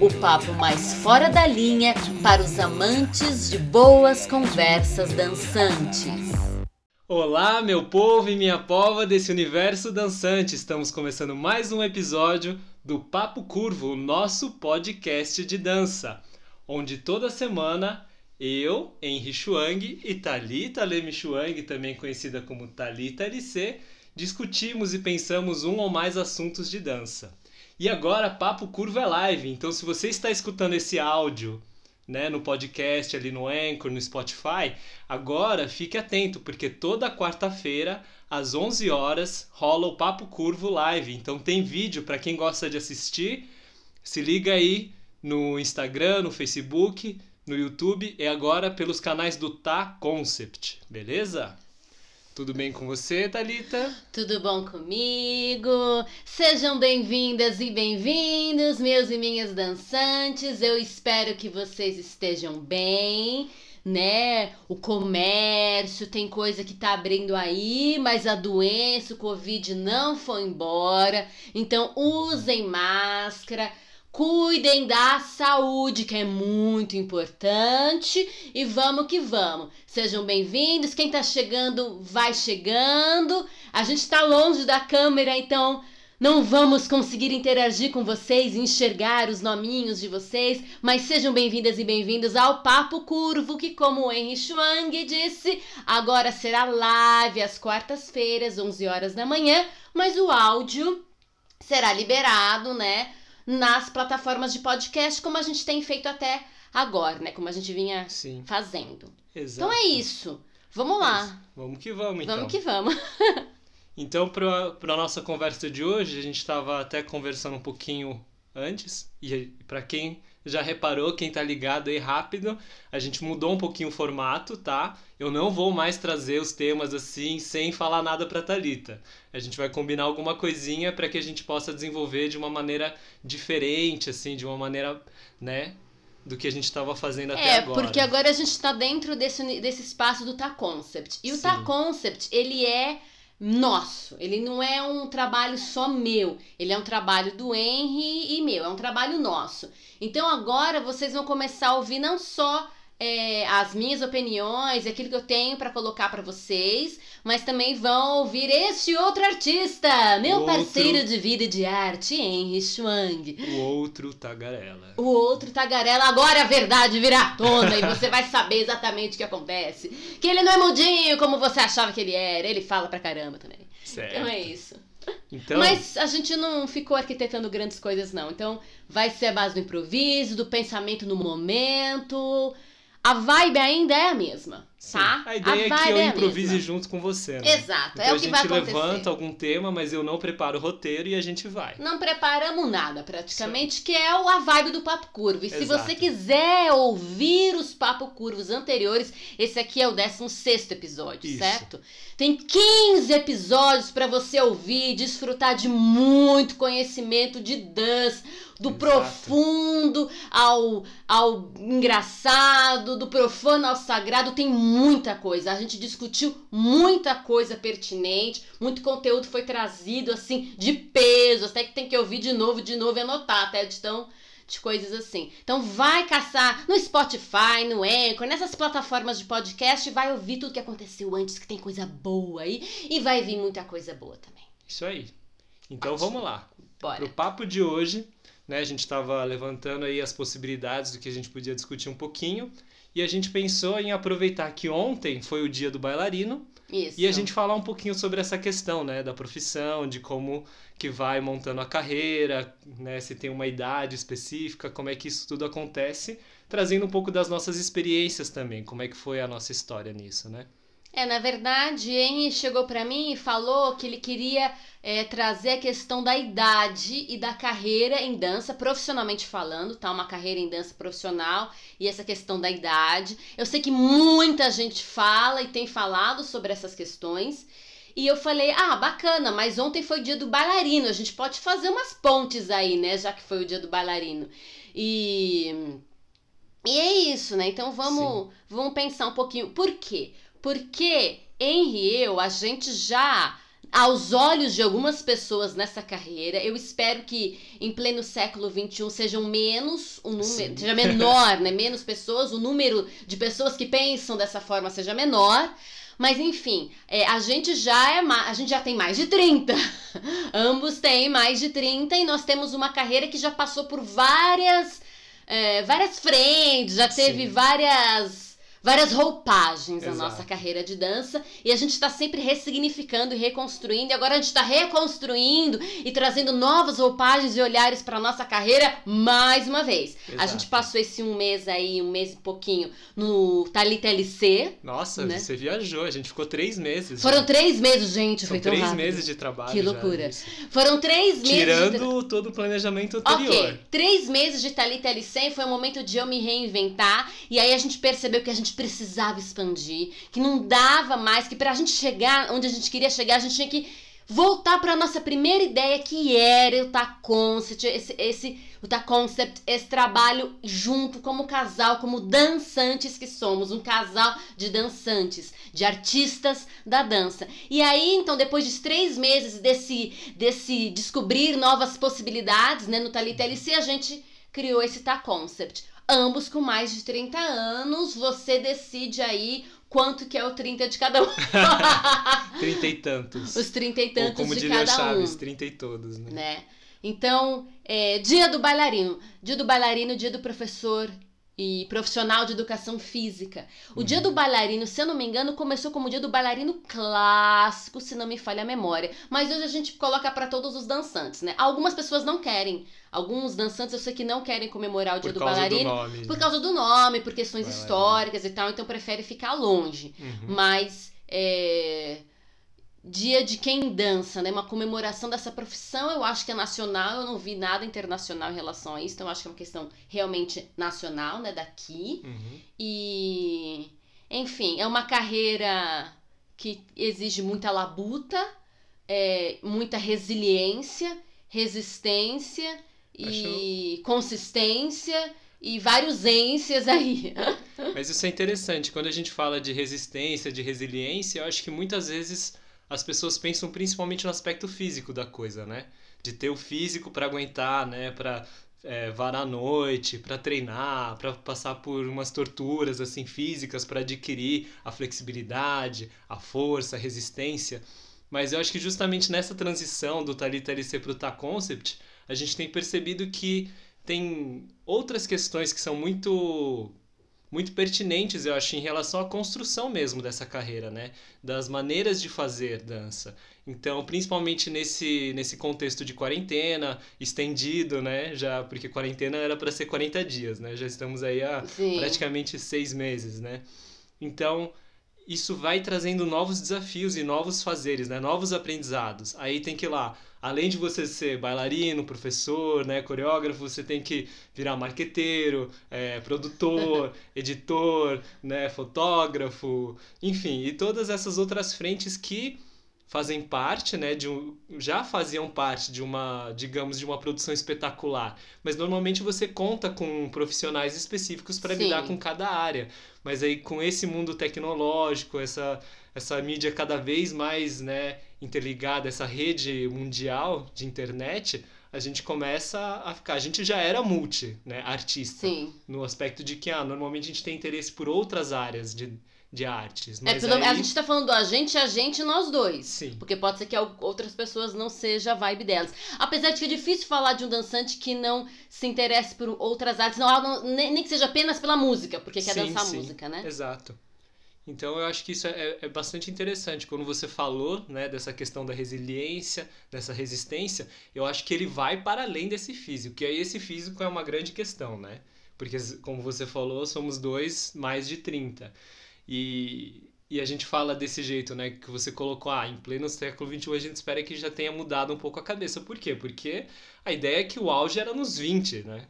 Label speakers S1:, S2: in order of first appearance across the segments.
S1: o papo mais fora da linha para os amantes de boas conversas dançantes.
S2: Olá, meu povo e minha pova desse universo dançante. Estamos começando mais um episódio do Papo Curvo, o nosso podcast de dança, onde toda semana eu, Henry Chuang e Thalita Leme Chuang, também conhecida como Thalita LC, discutimos e pensamos um ou mais assuntos de dança. E agora, Papo Curvo é live, então se você está escutando esse áudio né, no podcast, ali no Anchor, no Spotify, agora fique atento, porque toda quarta-feira, às 11 horas, rola o Papo Curvo Live. Então tem vídeo para quem gosta de assistir. Se liga aí no Instagram, no Facebook, no YouTube e agora pelos canais do Tá Concept, beleza? Tudo bem com você, Talita?
S1: Tudo bom comigo? Sejam bem-vindas e bem-vindos, meus e minhas dançantes. Eu espero que vocês estejam bem, né? O comércio tem coisa que tá abrindo aí, mas a doença, o Covid não foi embora. Então usem máscara Cuidem da saúde, que é muito importante. E vamos que vamos. Sejam bem-vindos. Quem tá chegando, vai chegando. A gente tá longe da câmera, então não vamos conseguir interagir com vocês, enxergar os nominhos de vocês, mas sejam bem-vindas e bem-vindos ao Papo Curvo, que, como o Henry Schwang disse, agora será live às quartas-feiras, 11 horas da manhã, mas o áudio será liberado, né? Nas plataformas de podcast, como a gente tem feito até agora, né? Como a gente vinha Sim. fazendo. Exato. Então é isso. Vamos lá.
S2: Vamos que vamos, então.
S1: Vamos que vamos.
S2: então, para a nossa conversa de hoje, a gente estava até conversando um pouquinho antes, e para quem já reparou, quem tá ligado aí rápido, a gente mudou um pouquinho o formato, tá? Eu não vou mais trazer os temas assim sem falar nada para Talita. A gente vai combinar alguma coisinha para que a gente possa desenvolver de uma maneira diferente, assim, de uma maneira, né, do que a gente estava fazendo até
S1: é,
S2: agora.
S1: É, porque agora a gente está dentro desse, desse espaço do Ta Concept. E o Ta Concept, ele é nosso. Ele não é um trabalho só meu. Ele é um trabalho do Henry e meu. É um trabalho nosso. Então agora vocês vão começar a ouvir não só é, as minhas opiniões, aquilo que eu tenho para colocar para vocês, mas também vão ouvir este outro artista, meu outro... parceiro de vida e de arte, Henry Schwang.
S2: O outro tagarela.
S1: O outro tagarela. Agora a verdade virá à tona e você vai saber exatamente o que acontece. Que ele não é mudinho como você achava que ele era. Ele fala pra caramba também. Certo. Então é isso. Então... Mas a gente não ficou arquitetando grandes coisas, não. Então vai ser a base do improviso, do pensamento no momento a vibe ainda é a mesma, Sim. tá?
S2: A ideia a é que eu é improvise junto com você, né?
S1: Exato, então é o que vai acontecer.
S2: a gente levanta algum tema, mas eu não preparo o roteiro e a gente vai.
S1: Não preparamos nada, praticamente, Sim. que é a vibe do Papo Curvo. E Exato. se você quiser ouvir os Papo Curvos anteriores, esse aqui é o 16 episódio, Isso. certo? Tem 15 episódios para você ouvir, desfrutar de muito conhecimento de dance do Exato. profundo ao, ao engraçado, do profano ao sagrado, tem muita coisa. A gente discutiu muita coisa pertinente, muito conteúdo foi trazido assim de peso, até que tem que ouvir de novo, de novo e anotar, até de tão de coisas assim. Então vai caçar no Spotify, no Anchor, nessas plataformas de podcast vai ouvir tudo que aconteceu antes, que tem coisa boa aí e vai vir muita coisa boa também.
S2: Isso aí. Então Ótimo. vamos lá.
S1: Bora.
S2: Pro papo de hoje, né? A gente estava levantando aí as possibilidades do que a gente podia discutir um pouquinho. E a gente pensou em aproveitar que ontem foi o dia do bailarino
S1: isso.
S2: e a gente falar um pouquinho sobre essa questão, né, da profissão, de como que vai montando a carreira, né, se tem uma idade específica, como é que isso tudo acontece, trazendo um pouco das nossas experiências também, como é que foi a nossa história nisso, né?
S1: É, na verdade, Henry chegou para mim e falou que ele queria é, trazer a questão da idade e da carreira em dança, profissionalmente falando, tá? Uma carreira em dança profissional e essa questão da idade. Eu sei que muita gente fala e tem falado sobre essas questões. E eu falei, ah, bacana, mas ontem foi o dia do bailarino, a gente pode fazer umas pontes aí, né? Já que foi o dia do bailarino. E. E é isso, né? Então vamos, vamos pensar um pouquinho. Por quê? Porque Henry e eu, a gente já aos olhos de algumas pessoas nessa carreira, eu espero que em pleno século XXI sejam menos, o número, Sim. seja menor, né? Menos pessoas, o número de pessoas que pensam dessa forma seja menor. Mas enfim, é, a gente já é a gente já tem mais de 30. Ambos têm mais de 30 e nós temos uma carreira que já passou por várias é, várias frentes, já teve Sim. várias várias roupagens Exato. na nossa carreira de dança e a gente está sempre ressignificando e reconstruindo. E agora a gente está reconstruindo e trazendo novas roupagens e olhares para nossa carreira mais uma vez. Exato. A gente passou esse um mês aí, um mês e pouquinho no Thalita LC.
S2: Nossa, né? você viajou, a gente ficou três meses.
S1: Foram já. três meses, gente, São foi tão
S2: três
S1: rápido.
S2: meses de trabalho.
S1: Que loucura. Foram três meses.
S2: Tirando de... todo o planejamento anterior.
S1: Ok, três meses de Thalita LC foi o momento de eu me reinventar e aí a gente percebeu que a gente precisava expandir, que não dava mais, que para a gente chegar onde a gente queria chegar, a gente tinha que voltar para nossa primeira ideia que era o Ta Concept, esse, esse o Ta Concept, esse trabalho junto como casal, como dançantes que somos, um casal de dançantes, de artistas da dança. E aí, então, depois de três meses desse, desse descobrir novas possibilidades, né, no Talita LC, a gente criou esse Ta Concept ambos com mais de 30 anos, você decide aí quanto que é o 30 de cada um.
S2: trinta e tantos.
S1: Os trinta e tantos
S2: Ou como
S1: de cada
S2: Chaves,
S1: um.
S2: trinta e todos, né?
S1: né? Então, é, dia do bailarino. Dia do bailarino, dia do professor e profissional de educação física. O uhum. dia do bailarino, se eu não me engano, começou como o dia do bailarino clássico, se não me falha a memória. Mas hoje a gente coloca para todos os dançantes, né? Algumas pessoas não querem. Alguns dançantes eu sei que não querem comemorar o dia
S2: por
S1: do bailarino
S2: do nome,
S1: por causa do nome, por questões bailarino. históricas e tal, então prefere ficar longe. Uhum. Mas é Dia de quem dança, né? Uma comemoração dessa profissão, eu acho que é nacional, eu não vi nada internacional em relação a isso, então eu acho que é uma questão realmente nacional, né? Daqui. Uhum. E, enfim, é uma carreira que exige muita labuta, é, muita resiliência, resistência e acho... consistência e vários ênsias aí.
S2: Mas isso é interessante. Quando a gente fala de resistência, de resiliência, eu acho que muitas vezes as pessoas pensam principalmente no aspecto físico da coisa, né? De ter o físico para aguentar, né? Para é, varar a noite, para treinar, para passar por umas torturas assim físicas para adquirir a flexibilidade, a força, a resistência. Mas eu acho que justamente nessa transição do Talita LC para o Ta Concept, a gente tem percebido que tem outras questões que são muito muito pertinentes, eu acho, em relação à construção mesmo dessa carreira, né? Das maneiras de fazer dança. Então, principalmente nesse, nesse contexto de quarentena, estendido, né? Já, porque quarentena era para ser 40 dias, né? Já estamos aí há Sim. praticamente seis meses, né? Então, isso vai trazendo novos desafios e novos fazeres, né? Novos aprendizados. Aí tem que ir lá além de você ser bailarino, professor, né, coreógrafo, você tem que virar marqueteiro, é, produtor, editor, né, fotógrafo, enfim, e todas essas outras frentes que fazem parte, né, de um, já faziam parte de uma, digamos, de uma produção espetacular, mas normalmente você conta com profissionais específicos para lidar com cada área. Mas aí com esse mundo tecnológico, essa essa mídia cada vez mais, né, interligada, essa rede mundial de internet, a gente começa a ficar. A gente já era multi, né, artista.
S1: Sim.
S2: No aspecto de que, ah, normalmente a gente tem interesse por outras áreas de, de artes.
S1: É, é, pelo, aí... a gente tá falando do a gente, a gente nós dois.
S2: Sim.
S1: Porque pode ser que outras pessoas não seja a vibe delas. Apesar de que é difícil falar de um dançante que não se interesse por outras artes, não, não nem, nem que seja apenas pela música, porque quer sim, dançar sim. música, né?
S2: Exato. Então eu acho que isso é, é bastante interessante. Quando você falou né, dessa questão da resiliência, dessa resistência, eu acho que ele vai para além desse físico. E aí esse físico é uma grande questão, né? Porque, como você falou, somos dois mais de 30. E E a gente fala desse jeito, né? Que você colocou, ah, em pleno século XXI a gente espera que já tenha mudado um pouco a cabeça. Por quê? Porque a ideia é que o auge era nos 20, né?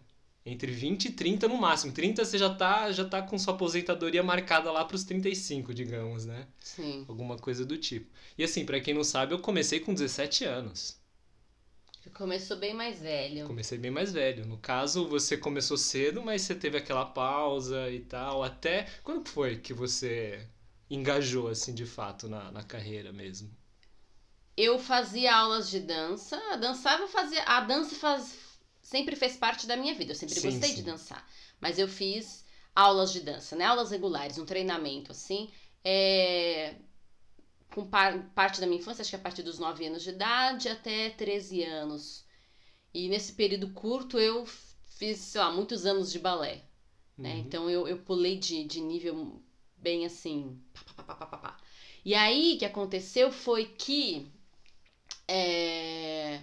S2: Entre 20 e 30 no máximo. 30 você já tá, já tá com sua aposentadoria marcada lá pros 35, digamos, né?
S1: Sim.
S2: Alguma coisa do tipo. E assim, para quem não sabe, eu comecei com 17 anos.
S1: Começou bem mais velho.
S2: Comecei bem mais velho. No caso, você começou cedo, mas você teve aquela pausa e tal. Até. Quando foi que você engajou, assim, de fato, na, na carreira mesmo?
S1: Eu fazia aulas de dança. Dançava, fazia. A dança faz, sempre fez parte da minha vida. Eu sempre
S2: Sim,
S1: gostei
S2: sim.
S1: de dançar. Mas eu fiz aulas de dança, né? Aulas regulares, um treinamento, assim. É, Com par- parte da minha infância, acho que a partir dos 9 anos de idade até 13 anos. E nesse período curto eu fiz, sei lá, muitos anos de balé. né?
S2: Uhum.
S1: Então eu, eu pulei de, de nível bem assim. pá, pá, pá. E aí o que aconteceu foi que é,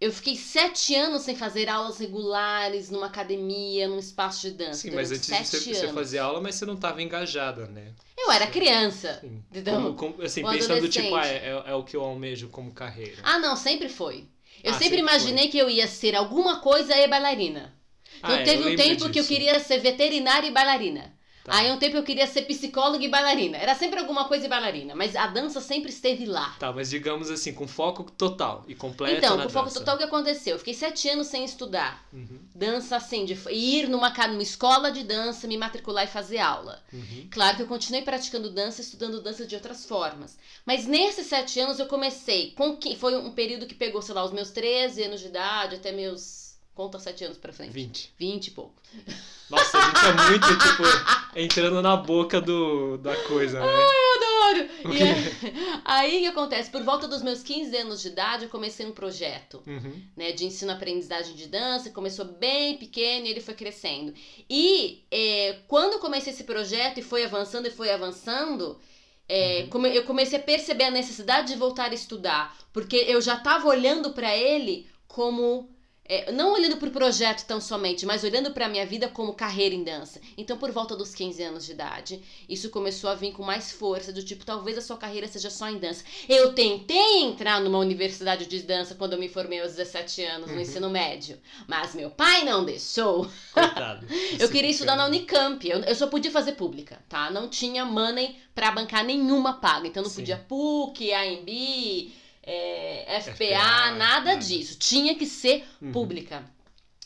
S1: eu fiquei sete anos sem fazer aulas regulares numa academia, num espaço de dança.
S2: Sim, mas antes você, você fazia aula, mas você não estava engajada, né?
S1: Eu era criança.
S2: Sim.
S1: Então,
S2: Como- como- assim, pensando tipo, ah, é, é- é o que eu almejo como carreira.
S1: Ah, não, sempre foi. Eu
S2: Ah,
S1: sempre
S2: sempre
S1: imaginei que eu ia ser alguma coisa e bailarina. Então
S2: Ah,
S1: teve um tempo que eu
S2: disso.
S1: queria ser veterinária e bailarina.
S2: Tá.
S1: Aí um tempo eu queria ser psicóloga e bailarina. Era sempre alguma coisa e bailarina, mas a dança sempre esteve lá.
S2: Tá, mas digamos assim, com foco total e completo
S1: então, com foco total, o que aconteceu? Eu fiquei sete anos sem estudar.
S2: Uhum,
S1: Dança assim, de ir numa, numa escola de dança, me matricular e fazer aula.
S2: uhum.
S1: Claro que eu continuei praticando dança, estudando dança de outras formas. Mas nesses sete anos eu comecei, com que foi um período que pegou, sei lá, os meus 13 anos de idade até meus. Conta sete anos pra frente.
S2: 20.
S1: 20 e pouco.
S2: Nossa, a gente é muito, tipo, entrando na boca do, da coisa, né?
S1: Adoro!
S2: O
S1: E
S2: quê?
S1: aí, aí o que acontece? Por volta dos meus 15 anos de idade, eu comecei um projeto.
S2: Uhum.
S1: né, de ensino-aprendizagem de dança, começou bem pequeno e ele foi crescendo. E é, quando eu comecei esse projeto e foi avançando e foi avançando, é,
S2: Uhum.
S1: come- eu comecei a perceber a necessidade de voltar a estudar, porque eu já estava olhando para ele como é, não olhando para o projeto tão somente, mas olhando para a minha vida como carreira em dança. Então, por volta dos 15 anos de idade, isso começou a vir com mais força, do tipo, talvez a sua carreira seja só em dança. Eu tentei entrar numa universidade de dança quando eu me formei aos 17 anos, no
S2: Uhum.
S1: ensino médio, mas meu pai não deixou.
S2: Coitado.
S1: Eu queria estudar na Unicamp, eu, eu só podia fazer pública, tá? Não tinha money pra bancar nenhuma paga, então não
S2: Sim.
S1: podia PUC, AMB, é, FPA,
S2: FPA,
S1: nada disso. Tinha que ser
S2: Uhum.
S1: pública.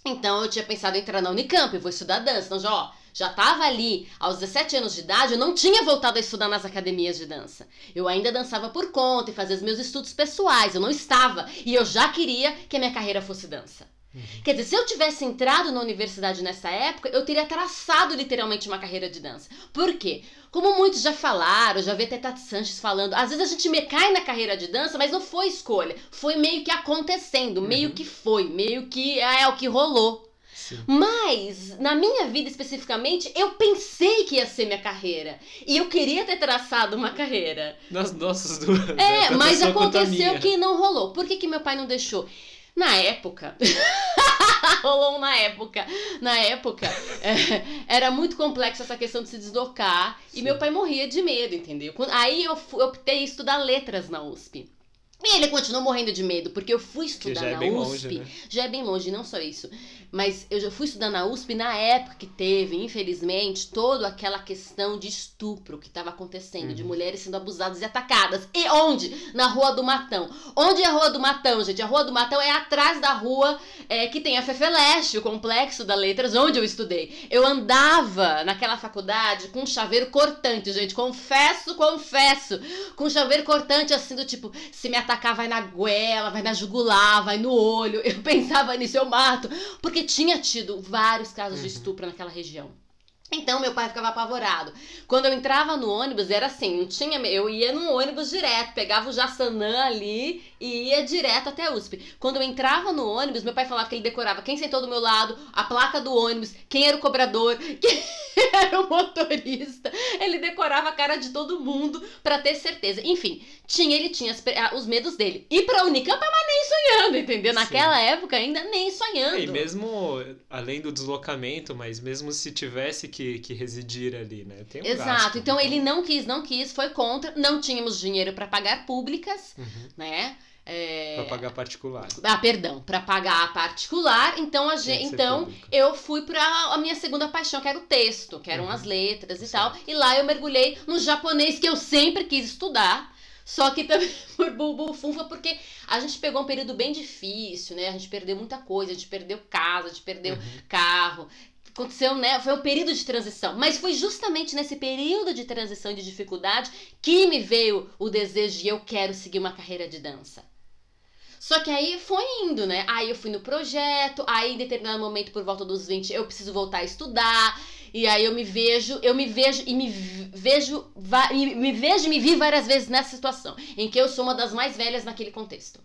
S1: Então eu tinha pensado em entrar na Unicamp, eu vou estudar dança. Então já, ó, já tava ali aos 17 anos de idade, eu não tinha voltado a estudar nas academias de dança. Eu ainda dançava por conta e fazia os meus estudos pessoais, eu não estava. E eu já queria que a minha carreira fosse dança.
S2: Uhum.
S1: Quer dizer, se eu tivesse entrado na universidade nessa época, eu teria traçado literalmente uma carreira de dança. Por quê? Como muitos já falaram, já vi até Tati Sanches falando, às vezes a gente me cai na carreira de dança, mas não foi escolha. Foi meio que acontecendo, meio
S2: Uhum.
S1: que foi, meio que é o que rolou.
S2: Sim.
S1: Mas, na minha vida especificamente, eu pensei que ia ser minha carreira. E eu queria ter traçado uma carreira.
S2: Nas nossas duas.
S1: É,
S2: né?
S1: Mas aconteceu que não rolou. Por que, que meu pai não deixou? Na época. rolou na época. Na época, é, era muito complexo essa questão de se deslocar.
S2: Sim.
S1: E meu pai morria de medo, entendeu? Quando- Aí eu, eu optei estudar letras na USP. E ele continuou morrendo de medo, porque eu fui estudar
S2: já é
S1: na
S2: bem
S1: USP.
S2: longe, né?
S1: Já é bem longe, não só isso. Mas eu já fui estudar na USP na época que teve, infelizmente, toda aquela questão de estupro que estava acontecendo, de
S2: Uhum.
S1: mulheres sendo abusadas e atacadas. E onde? Na Rua do Matão. Onde é a Rua do Matão, gente? A Rua do Matão é atrás da rua é, que tem a Fefeleste, o complexo da Letras, onde eu estudei. Eu andava naquela faculdade com um chaveiro cortante, gente. Confesso, confesso. Com um chaveiro cortante, assim, do tipo, se me atacar, vai na goela, vai na jugular, vai no olho. Eu pensava nisso, eu mato. Porque tinha tido vários casos de
S2: Uhum.
S1: estupro naquela região. Então meu pai ficava apavorado. Quando eu entrava no ônibus, era assim, não tinha. Eu ia no ônibus direto, pegava o Jaçanã ali e ia direto até a USP. Quando eu entrava no ônibus, meu pai falava que ele decorava quem sentou do meu lado, a placa do ônibus, quem era o cobrador, quem era o motorista. Ele decorava a cara de todo mundo pra ter certeza. Enfim, tinha, ele tinha os medos dele. E pra Unicamp, mas nem sonhando, entendeu?
S2: Sim.
S1: Naquela época ainda nem sonhando.
S2: E mesmo, além do deslocamento, mas mesmo se tivesse que, que residir ali, né? Tem um
S1: Exato.
S2: gasto,
S1: então ele não quis, não quis, foi contra. Não tínhamos dinheiro para pagar públicas,
S2: Uhum.
S1: né? É...
S2: Pra pagar particular.
S1: Ah, perdão, para pagar particular. Então a gente, então
S2: público.
S1: eu fui para a minha segunda paixão, que era o texto, que eram
S2: Uhum.
S1: as letras e
S2: Certo.
S1: tal. E lá eu mergulhei no japonês que eu sempre quis estudar. Só que também por bubufunfa, porque a gente pegou um período bem difícil, né? A gente perdeu muita coisa, a gente perdeu casa, a gente perdeu
S2: Uhum.
S1: carro. Aconteceu, né? Foi um período de transição. Mas foi justamente nesse período de transição e de dificuldade que me veio o desejo de eu quero seguir uma carreira de dança. Só que aí foi indo, né? Aí eu fui no projeto, aí em determinado momento, por volta dos 20, eu preciso voltar a estudar. E aí eu me vejo, eu me vejo e me vejo, me vejo e me vi várias vezes nessa situação, em que eu sou uma das mais velhas naquele contexto.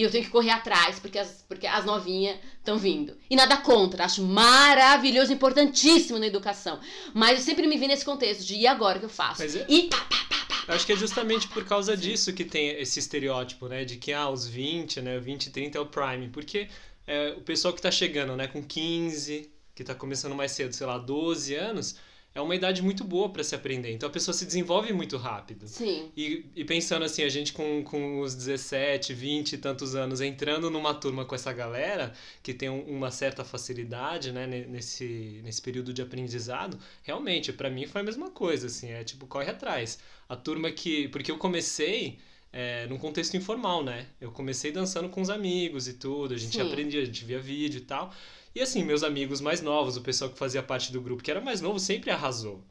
S1: E eu tenho que correr atrás, porque as, porque as novinhas estão vindo. E nada contra, acho maravilhoso, importantíssimo na educação. Mas eu sempre me vi nesse contexto de e agora que eu faço?
S2: Mas é-
S1: E pá, pá, pá,
S2: acho que é justamente por causa disso que tem esse estereótipo, né? De que, ah, os 20, né? 20 e 30 é o prime. Porque é, o pessoal que tá chegando, né? Com 15, que tá começando mais cedo, sei lá, 12 anos, é uma idade muito boa para se aprender. Então a pessoa se desenvolve muito rápido.
S1: Sim.
S2: E, e pensando assim, a gente com, com os 17, 20 e tantos anos entrando numa turma com essa galera que tem um- uma certa facilidade, né, ne- nesse, nesse período de aprendizado, realmente, para mim foi a mesma coisa, assim, é tipo, corre atrás. A turma que. Porque eu comecei. É, num contexto informal, né? Eu comecei dançando com os amigos e tudo, a gente
S1: Sim.
S2: aprendia, a gente via vídeo e tal. E assim, meus amigos mais novos, o pessoal que fazia parte do grupo que era mais novo, sempre arrasou.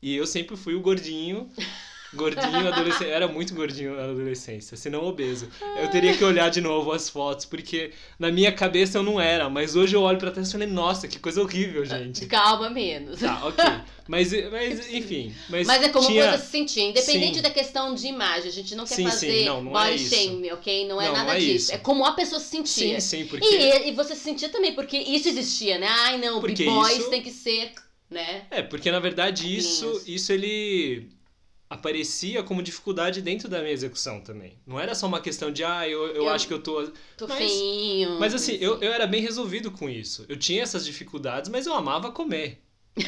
S2: E eu sempre fui o gordinho, gordinho adolescente, era muito gordinho na adolescência, se não obeso. Eu teria que olhar de novo as fotos, porque na minha cabeça eu não era, mas hoje eu olho pra trás e falei, nossa, que coisa horrível, gente.
S1: Calma menos.
S2: Tá, ok. Mas, mas enfim. Mas,
S1: Mas é como
S2: tinha...
S1: coisa se sentir, independente
S2: Sim.
S1: da questão de imagem. A gente não quer
S2: Sim, sim,
S1: fazer
S2: não, não é
S1: body
S2: isso.
S1: shame, ok? Não é
S2: Não,
S1: nada
S2: não é
S1: disso.
S2: isso.
S1: É como a pessoa se
S2: Sim,
S1: sentia.
S2: sim, porque...
S1: E, e você se sentia também, porque isso existia, né? Ai, não,
S2: Porque
S1: b-boys
S2: isso-
S1: tem que ser, né?
S2: É, porque na verdade isso, isso ele aparecia como dificuldade dentro da minha execução também. Não era só uma questão de, ah, eu, eu,
S1: Eu-
S2: acho que eu tô...
S1: Tô
S2: Mas-
S1: feinho.
S2: Mas assim, eu, eu era bem resolvido com isso. Eu tinha essas dificuldades, mas eu amava comer.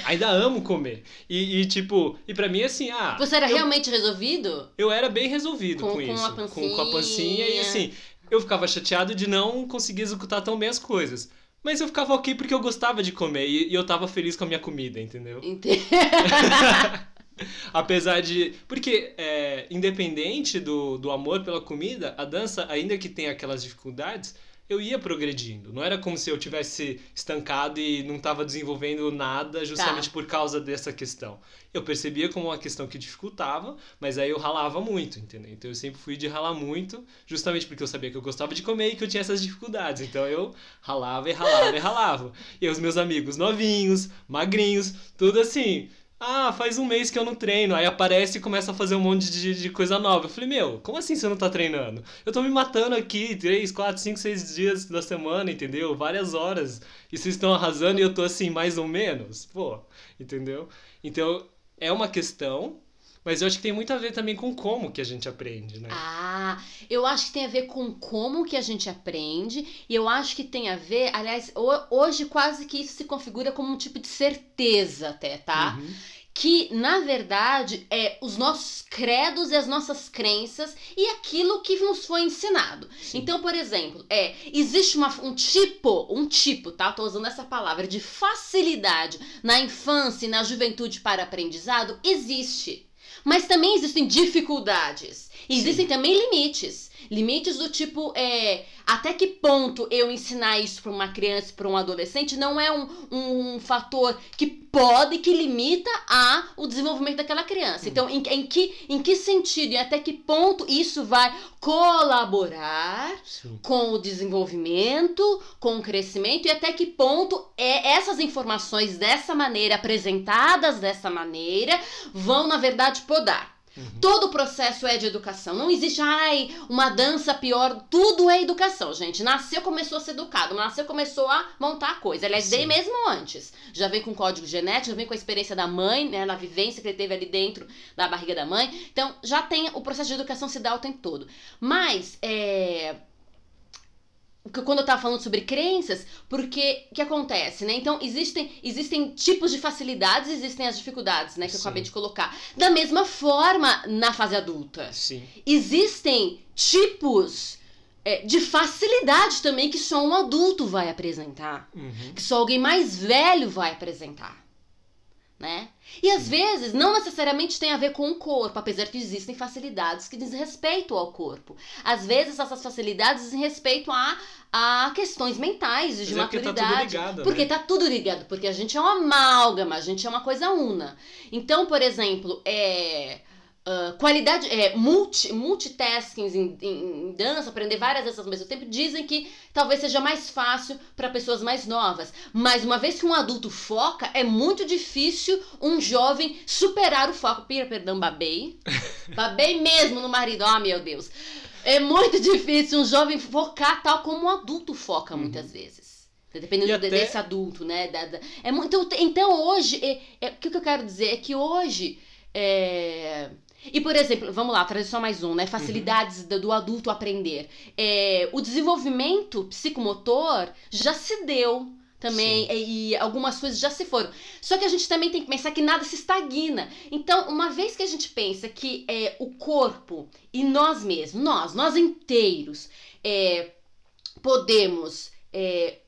S2: Ainda amo comer. E, e, tipo, e pra mim assim, ah.
S1: Você era
S2: eu,
S1: realmente resolvido?
S2: eu era bem resolvido com,
S1: Com- com
S2: isso.
S1: a
S2: Com, com a pancinha. E assim, eu ficava chateado de não conseguir executar tão bem as coisas. Mas eu ficava ok porque eu gostava de comer e, e eu tava feliz com a minha comida, entendeu?
S1: Entendi.
S2: Apesar de. Porque, é, independente do, do amor pela comida, a dança, ainda que tenha aquelas dificuldades, eu ia progredindo. Não era como se eu tivesse estancado e não estava desenvolvendo nada justamente
S1: Tá.
S2: por causa dessa questão. Eu percebia como uma questão que dificultava, mas aí eu ralava muito, entendeu? Então eu sempre fui de ralar muito, justamente porque eu sabia que eu gostava de comer e que eu tinha essas dificuldades. Então eu ralava e ralava e ralava. E os meus amigos novinhos, magrinhos, tudo assim. Ah, faz um mês que eu não treino. Aí aparece e começa a fazer um monte de, de coisa nova. Eu falei, meu, como assim você não tá treinando? Eu tô me matando aqui 3, 4, 5, 6 dias da semana, entendeu? Várias horas. E vocês estão arrasando e eu tô assim, mais ou menos. Pô, entendeu? Então, é uma questão, mas eu acho que tem muito a ver também com como que a gente aprende, né?
S1: Ah, eu acho que tem a ver com como que a gente aprende e eu acho que tem a ver, aliás, ho- hoje quase que isso se configura como um tipo de certeza até, tá?
S2: Uhum.
S1: Que na verdade é os nossos credos e as nossas crenças e aquilo que nos foi ensinado.
S2: Sim.
S1: Então, por exemplo, é, existe uma, um tipo, um tipo, tá? Tô usando essa palavra de facilidade na infância e na juventude para aprendizado, existe. Mas também existem dificuldades. Existem também limites. Limites do tipo, é, até que ponto eu ensinar isso para uma criança, para um adolescente, não é um, um fator que pode, que limita a, o desenvolvimento daquela criança. Então, em, em, que, em que sentido e até que ponto isso vai colaborar
S2: Sim.
S1: com o desenvolvimento, com o crescimento e até que ponto é essas informações dessa maneira apresentadas dessa maneira vão na verdade podar.
S2: Uhum.
S1: Todo o processo é de educação. Não existe, ai, uma dança pior. Tudo é educação, gente. Nasceu, começou a ser educado. Nasceu, começou a montar a coisa. Aliás,
S2: Sim.
S1: desde mesmo antes. Já vem com código genético, já vem com a experiência da mãe, né? Na vivência que ele teve ali dentro da barriga da mãe. Então, já tem o processo de educação se dá o tempo todo. Mas, é quando eu tava falando sobre crenças, porque o que acontece, né? Então, existem, existem tipos de facilidades, existem as dificuldades, né? Que eu
S2: Sim.
S1: acabei de colocar. Da mesma forma, na fase adulta.
S2: Sim.
S1: Existem tipos é, de facilidade também que só um adulto vai apresentar.
S2: Uhum.
S1: Que só alguém mais velho vai apresentar. Né? E às vezes não necessariamente tem a ver com o corpo, apesar que existem facilidades que dizem respeito ao corpo. Às vezes essas facilidades dizem respeito a, a questões mentais, de
S2: Mas é porque tá
S1: maturidade.
S2: tudo ligado,
S1: Porque
S2: né?
S1: tá tudo ligado, porque a gente é uma amálgama, a gente é uma coisa una. Então, por exemplo, é. ah, qualidade, é, multi, multitasking em, em- em dança, aprender várias dessas ao mesmo tempo, dizem que talvez seja mais fácil para pessoas mais novas. Mas uma vez que um adulto foca, é muito difícil um jovem superar o foco. Pira, perdão, babei. babei mesmo no marido, oh meu Deus. É muito difícil um jovem focar tal como um adulto foca muitas vezes. Dependendo de-
S2: até-
S1: desse adulto, né? Da- da- é muito, então, hoje, é, é- o que eu quero dizer é que hoje. é, e, por exemplo, vamos lá, trazer só mais um, né? Facilidades do, do adulto aprender. É, o desenvolvimento psicomotor já se deu também, e, e algumas coisas já se foram. Só que a gente também tem que pensar que nada se estagna. Então, uma vez que a gente pensa que é, o corpo e nós mesmos, nós, nós inteiros, é, podemos é,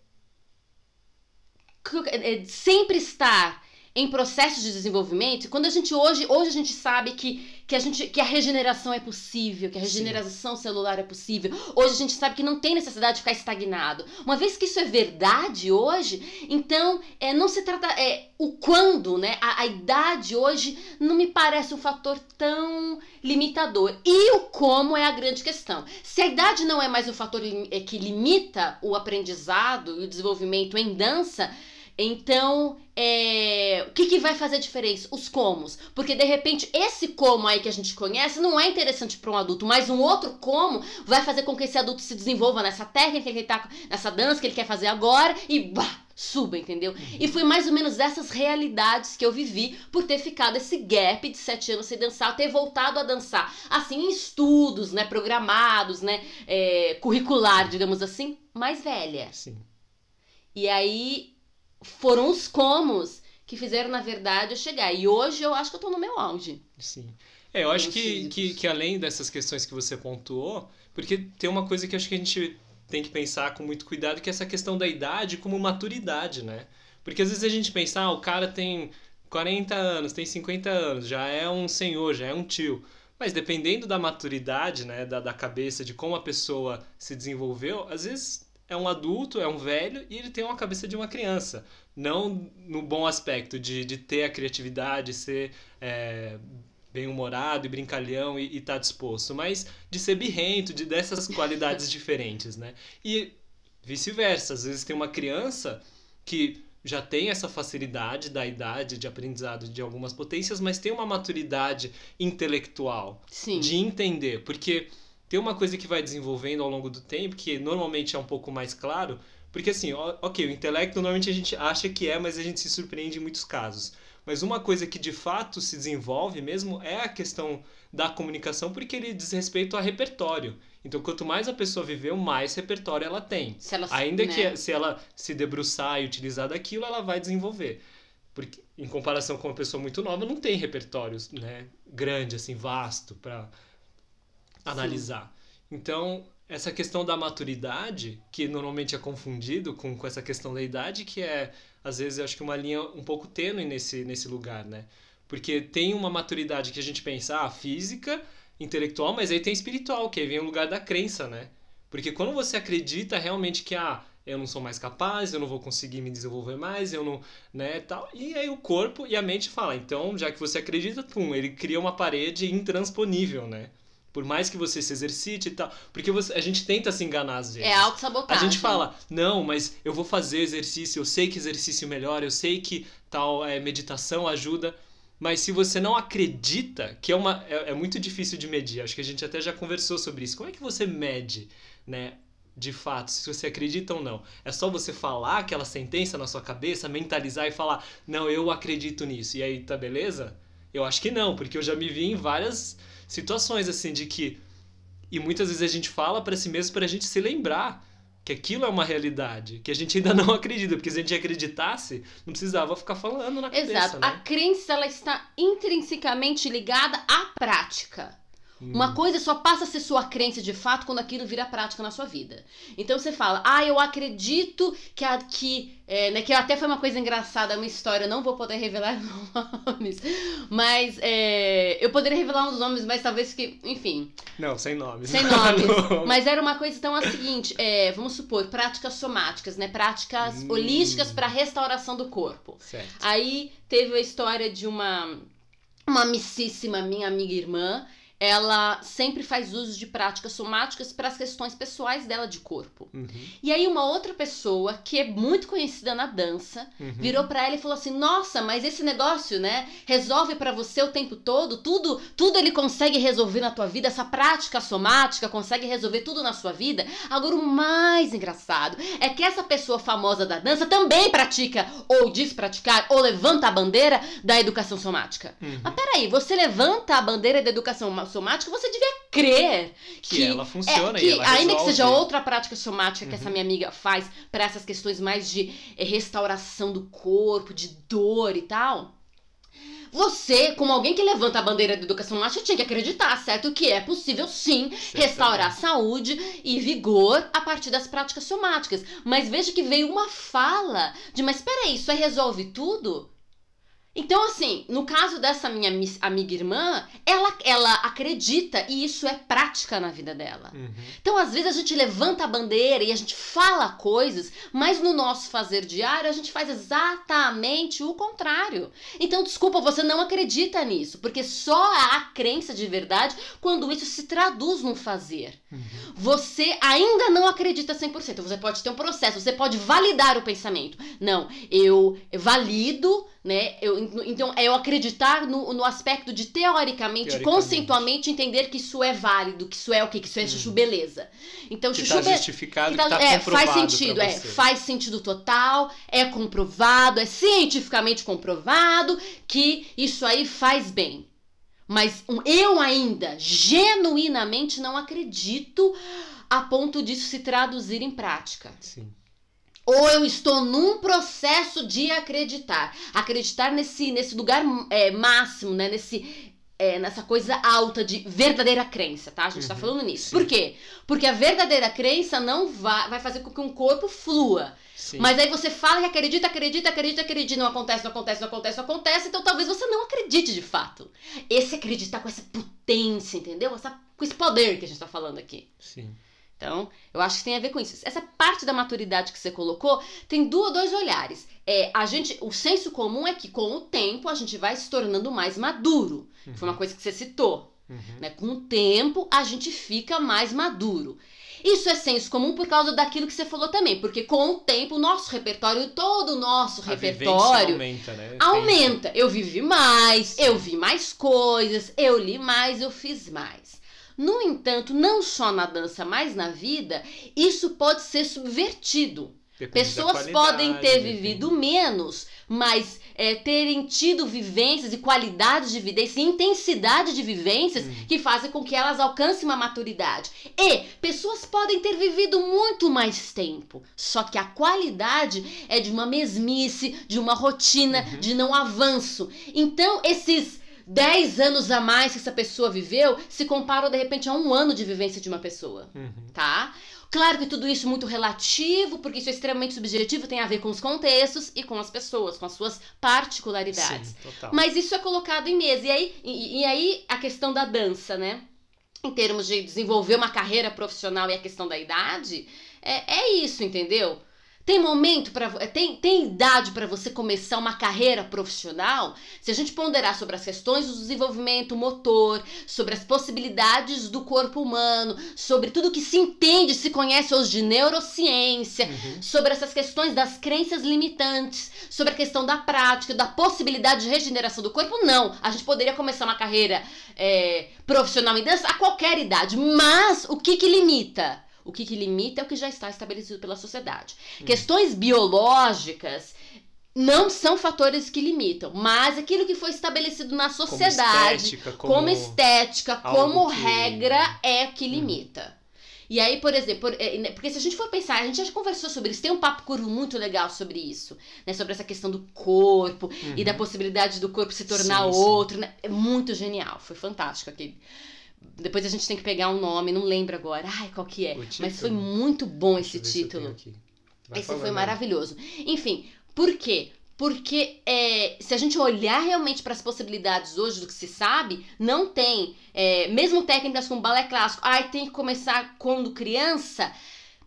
S1: é, sempre estar em processo de desenvolvimento, quando a gente hoje, hoje a gente sabe que, que, a gente, que a regeneração é possível, que a
S2: Sim.
S1: regeneração celular é possível, hoje a gente sabe que não tem necessidade de ficar estagnado. Uma vez que isso é verdade hoje, então é, não se trata. É, o quando, né? A, a idade hoje não me parece um fator tão limitador. E o como é a grande questão. Se a idade não é mais um fator é, que limita o aprendizado e o desenvolvimento em dança, então, é, o que, que vai fazer diferença? Os comos. Porque, de repente, esse como aí que a gente conhece não é interessante para um adulto, mas um outro como vai fazer com que esse adulto se desenvolva nessa técnica que ele tá, nessa dança que ele quer fazer agora e bah, suba, entendeu? E foi mais ou menos essas realidades que eu vivi por ter ficado esse gap de sete anos sem dançar, ter voltado a dançar, assim, em estudos, né, programados, né, é, curricular, digamos assim, mais velha.
S2: Sim.
S1: E aí foram os comos que fizeram, na verdade, eu chegar. E hoje eu acho que eu tô no meu auge.
S2: Sim. É, eu acho que, que, que além dessas questões que você pontuou, porque tem uma coisa que acho que a gente tem que pensar com muito cuidado, que é essa questão da idade como maturidade, né? Porque às vezes a gente pensa, ah, o cara tem 40 anos, tem 50 anos, já é um senhor, já é um tio. Mas dependendo da maturidade, né, da, da cabeça, de como a pessoa se desenvolveu, às vezes é um adulto, é um velho e ele tem uma cabeça de uma criança. Não no bom aspecto de, de ter a criatividade, ser é, bem-humorado e brincalhão e estar disposto, mas de ser birrento, de dessas qualidades diferentes, né? E vice-versa, às vezes tem uma criança que já tem essa facilidade da idade de aprendizado de algumas potências, mas tem uma maturidade intelectual
S1: Sim.
S2: de entender, porque tem uma coisa que vai desenvolvendo ao longo do tempo que normalmente é um pouco mais claro, porque assim, ok, o intelecto normalmente a gente acha que é, mas a gente se surpreende em muitos casos. Mas uma coisa que de fato se desenvolve mesmo é a questão da comunicação, porque ele diz respeito a repertório. Então, quanto mais a pessoa viveu, mais repertório ela tem.
S1: Se ela,
S2: Ainda
S1: né?
S2: que se ela se debruçar e utilizar daquilo, ela vai desenvolver. Porque em comparação com uma pessoa muito nova, não tem repertórios, né, grande assim, vasto para analisar. Então, essa questão da maturidade, que normalmente é confundido com, com essa questão da idade, que é às vezes eu acho que uma linha um pouco tênue nesse nesse lugar, né? Porque tem uma maturidade que a gente pensa, ah, física, intelectual, mas aí tem espiritual, que aí vem o lugar da crença, né? Porque quando você acredita realmente que ah, eu não sou mais capaz, eu não vou conseguir me desenvolver mais, eu não, né, tal, e aí o corpo e a mente fala, então, já que você acredita, pum, ele cria uma parede intransponível, né? Por mais que você se exercite e tal, porque você, a gente tenta se enganar às vezes.
S1: É
S2: A
S1: autossabotagem.
S2: gente fala, não, mas eu vou fazer exercício, eu sei que exercício melhora, eu sei que tal é, meditação ajuda, mas se você não acredita, que é, uma, é, é muito difícil de medir, acho que a gente até já conversou sobre isso. Como é que você mede, né, de fato, se você acredita ou não? É só você falar aquela sentença na sua cabeça, mentalizar e falar, não, eu acredito nisso, e aí tá beleza? Eu acho que não, porque eu já me vi em várias situações assim de que e muitas vezes a gente fala para si mesmo para a gente se lembrar que aquilo é uma realidade, que a gente ainda não acredita, porque se a gente acreditasse, não precisava ficar falando na cabeça,
S1: Exato.
S2: né?
S1: A crença ela está intrinsecamente ligada à prática. Uma coisa só passa a ser sua crença de fato quando aquilo vira prática na sua vida. Então você fala, ah, eu acredito que a, que, é, né, que até foi uma coisa engraçada, uma história, eu não vou poder revelar nomes, mas é, eu poderia revelar dos nomes, mas talvez que, enfim,
S2: Não, sem nomes.
S1: sem nomes. Mas era uma coisa então a seguinte, é, vamos supor, práticas somáticas, né, práticas
S2: Hum.
S1: holísticas para restauração do corpo.
S2: Certo.
S1: Aí teve a história de uma uma amicíssima minha amiga e irmã. Ela sempre faz uso de práticas somáticas para as questões pessoais dela de corpo.
S2: Uhum,
S1: E aí uma outra pessoa que é muito conhecida na dança
S2: uhum.
S1: virou pra ela e falou assim: "Nossa, mas esse negócio, né, resolve pra você o tempo todo, tudo, tudo ele consegue resolver na tua vida, essa prática somática consegue resolver tudo na sua vida". Agora o mais engraçado é que essa pessoa famosa da dança também pratica ou diz praticar ou levanta a bandeira da educação somática.
S2: Uhum.
S1: Mas peraí, você levanta a bandeira da educação somática, você devia crer
S2: Que ela funciona
S1: é,
S2: e
S1: que
S2: ela
S1: ainda que
S2: resolve.
S1: seja outra prática somática que
S2: Uhum.
S1: essa minha amiga faz para essas questões mais de eh, restauração do corpo, de dor e tal. Você, como alguém que levanta a bandeira da educação somática, tinha que acreditar, certo? Que é possível sim restaurar saúde e vigor a partir das práticas somáticas. Mas veja que veio uma fala de, mas peraí, isso aí resolve tudo? Então, assim, no caso dessa minha amiga irmã, ela, ela acredita e isso é prática na vida dela.
S2: Uhum.
S1: Então, às vezes, a gente levanta a bandeira e a gente fala coisas, mas no nosso fazer diário a gente faz exatamente o contrário. Então, desculpa, você não acredita nisso, porque só há crença de verdade quando isso se traduz num fazer.
S2: Uhum.
S1: Você ainda não acredita 100%. Você pode ter um processo, você pode validar o pensamento. Não, eu valido, né? Eu, então, é eu acreditar no, no aspecto de teoricamente,
S2: Teoricamente.
S1: conceitualmente entender que isso é válido, que isso é o quê? Que isso é chuchu beleza. Então,
S2: Que
S1: chuchu
S2: tá
S1: be-
S2: justificado,
S1: que
S2: que
S1: tá-
S2: tá
S1: é, faz sentido, é, faz sentido total, é comprovado, é cientificamente comprovado que isso aí faz bem. Mas eu ainda genuinamente não acredito a ponto disso se traduzir em prática.
S2: Sim.
S1: Ou eu estou num processo de acreditar. Acreditar nesse, nesse lugar é, máximo, né? Nesse, é, nessa coisa alta de verdadeira crença, tá? A gente tá
S2: Uhum,
S1: falando nisso.
S2: sim.
S1: Por quê? Porque a verdadeira crença não vai, vai fazer com que um corpo flua.
S2: Sim.
S1: Mas aí você fala e acredita, acredita, acredita, acredita, não acontece, não acontece, não acontece, não acontece, então talvez você não acredite de fato. Esse acreditar com essa potência, entendeu? Essa, com esse poder que a gente tá falando aqui.
S2: Sim.
S1: Então, eu acho que tem a ver com isso. Essa parte da maturidade que você colocou tem duas, dois olhares. É, a gente, o senso comum é que com o tempo a gente vai se tornando mais maduro. Foi uma coisa que você citou.
S2: Uhum.
S1: Né? Com o tempo a gente fica mais maduro. Isso é senso comum por causa daquilo que você falou também, porque com o tempo o nosso repertório, todo o nosso
S2: A
S1: repertório
S2: aumenta, né?
S1: aumenta. Eu vivi mais, eu vi mais coisas, eu li mais, eu fiz mais. No entanto, não só na dança, mas na vida, isso pode ser subvertido.
S2: Depende
S1: Pessoas podem ter
S2: enfim.
S1: vivido menos, mas é, terem tido vivências e qualidades de vivência, e intensidade de vivências
S2: Uhum.
S1: que fazem com que elas alcancem uma maturidade. E pessoas podem ter vivido muito mais tempo, só que a qualidade é de uma mesmice, de uma rotina,
S2: Uhum.
S1: de não avanço. Então, esses 10 anos a mais que essa pessoa viveu se comparam de repente a um ano de vivência de uma pessoa
S2: Uhum.
S1: tá? Claro que tudo isso é muito relativo, porque isso é extremamente subjetivo, tem a ver com os contextos e com as pessoas, com as suas particularidades.
S2: Sim.
S1: Mas isso é colocado em mesa. E aí, e, e aí a questão da dança, né? Em termos de desenvolver uma carreira profissional e a questão da idade, é, é isso, entendeu? Tem momento para tem, tem idade para você começar uma carreira profissional? Se a gente ponderar sobre as questões do desenvolvimento motor, sobre as possibilidades do corpo humano, sobre tudo que se entende, se conhece hoje de neurociência,
S2: Uhum.
S1: sobre essas questões das crenças limitantes, sobre a questão da prática, da possibilidade de regeneração do corpo, não. A gente poderia começar uma carreira é, profissional em dança a qualquer idade, mas o que que limita? O que que limita é o que já está estabelecido pela sociedade.
S2: Uhum.
S1: Questões biológicas não são fatores que limitam, mas aquilo que foi estabelecido na
S2: Como
S1: sociedade
S2: estética, como...
S1: como estética, como
S2: que-
S1: regra, é que
S2: Hum.
S1: limita. E aí, por exemplo, é, né, porque se a gente for pensar, a gente já conversou sobre isso, tem um papo curvo muito legal sobre isso, né? Sobre essa questão do corpo uhum. e da possibilidade do corpo se tornar sim, outro, sim. né? É muito genial, foi fantástico aquele. Depois a gente tem que pegar um nome, não lembro agora. Ai, qual que é? Mas foi muito bom esse título. Esse falando. foi maravilhoso. Enfim, por quê? Porque é, se a gente olhar realmente para as possibilidades hoje do que se sabe, não tem. É, mesmo técnicas como balé clássico, ai, tem que começar quando criança.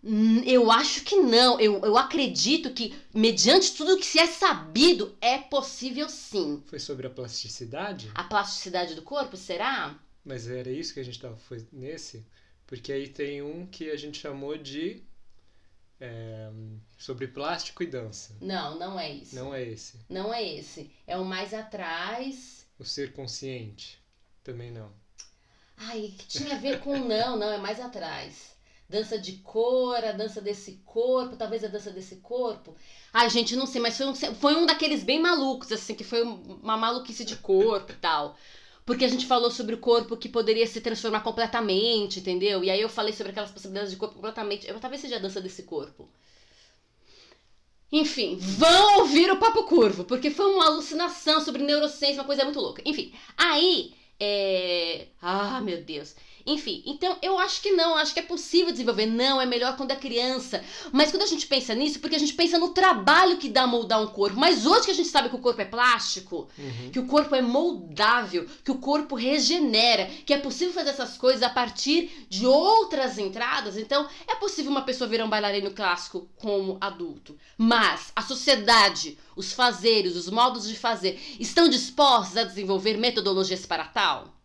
S1: Hum, eu acho que não. Eu, eu acredito que, mediante tudo que se é sabido, é possível sim.
S2: Foi sobre a plasticidade?
S1: A plasticidade do corpo, será?
S2: Mas era isso que a gente estava foi nesse? Porque aí tem um que a gente chamou de é, sobre plástico e dança.
S1: Não, não é isso.
S2: Não é esse.
S1: Não é esse. É o mais atrás.
S2: O ser consciente. Também não.
S1: Ai, que tinha a ver com não, não, é mais atrás. Dança de cor, a dança desse corpo, talvez a dança desse corpo. Ai, gente, não sei, mas foi um, foi um daqueles bem malucos, assim, que foi uma maluquice de corpo e tal porque a gente falou sobre o corpo que poderia se transformar completamente, entendeu? E aí eu falei sobre aquelas possibilidades de corpo completamente. Eu talvez seja a dança desse corpo. Enfim, vão ouvir o Papo Curvo, porque foi uma alucinação sobre neurociência, uma coisa muito louca. Enfim, aí. É... Ah, meu Deus. Enfim, então eu acho que não, acho que é possível desenvolver. Não, é melhor quando é criança. Mas quando a gente pensa nisso, porque a gente pensa no trabalho que dá moldar um corpo. Mas hoje que a gente sabe que o corpo é plástico, uhum. que o corpo é moldável, que o corpo regenera, que é possível fazer essas coisas a partir de outras entradas, então é possível uma pessoa virar um bailarino clássico como adulto. Mas a sociedade, os fazeres, os modos de fazer, estão dispostos a desenvolver metodologias para tal?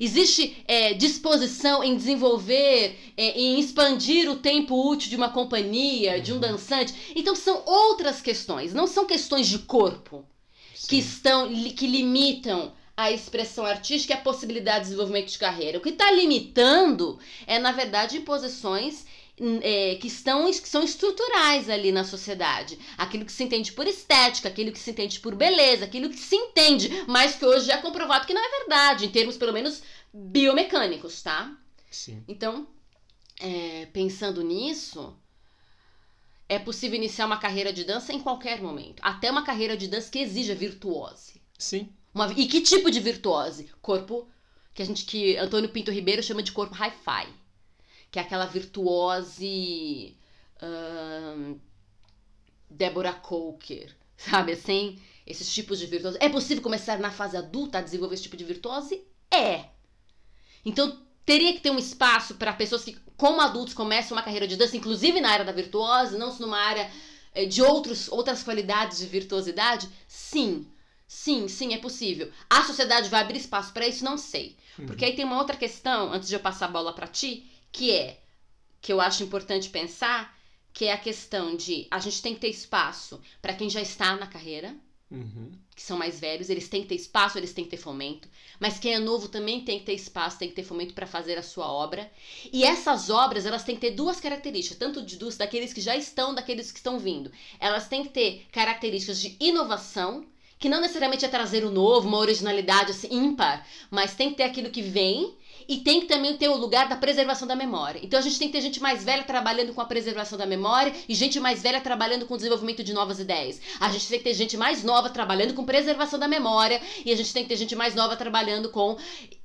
S1: Existe é, disposição em desenvolver, é, em expandir o tempo útil de uma companhia, de um uhum. dançante. Então são outras questões, não são questões de corpo Sim. que estão que limitam a expressão artística e a possibilidade de desenvolvimento de carreira. O que está limitando é, na verdade, imposições é, que, estão, que são estruturais ali na sociedade. Aquilo que se entende por estética, aquilo que se entende por beleza, aquilo que se entende, mas que hoje é comprovado que não é verdade, em termos pelo menos biomecânicos, tá?
S2: Sim.
S1: Então, é, pensando nisso, é possível iniciar uma carreira de dança em qualquer momento. Até uma carreira de dança que exija virtuose.
S2: Sim.
S1: Uma, e que tipo de virtuose? Corpo que a gente que Antônio Pinto Ribeiro chama de corpo hi-fi que é aquela virtuose uh, Deborah Coker, sabe assim? Esses tipos de virtuose. É possível começar na fase adulta a desenvolver esse tipo de virtuose? É. Então teria que ter um espaço para pessoas que, como adultos, começam uma carreira de dança, inclusive na área da virtuose, não numa área eh, de outros, outras qualidades de virtuosidade? Sim. Sim, sim, é possível. A sociedade vai abrir espaço para isso? Não sei. Uhum. Porque aí tem uma outra questão, antes de eu passar a bola para ti, que é que eu acho importante pensar, que é a questão de a gente tem que ter espaço para quem já está na carreira,
S2: uhum.
S1: que são mais velhos, eles têm que ter espaço, eles têm que ter fomento, mas quem é novo também tem que ter espaço, tem que ter fomento para fazer a sua obra. E essas obras, elas têm que ter duas características, tanto de dos daqueles que já estão, daqueles que estão vindo. Elas têm que ter características de inovação, que não necessariamente é trazer o novo, uma originalidade assim, ímpar, mas tem que ter aquilo que vem e tem que também ter o lugar da preservação da memória. Então a gente tem que ter gente mais velha trabalhando com a preservação da memória e gente mais velha trabalhando com o desenvolvimento de novas ideias. A gente tem que ter gente mais nova trabalhando com preservação da memória e a gente tem que ter gente mais nova trabalhando com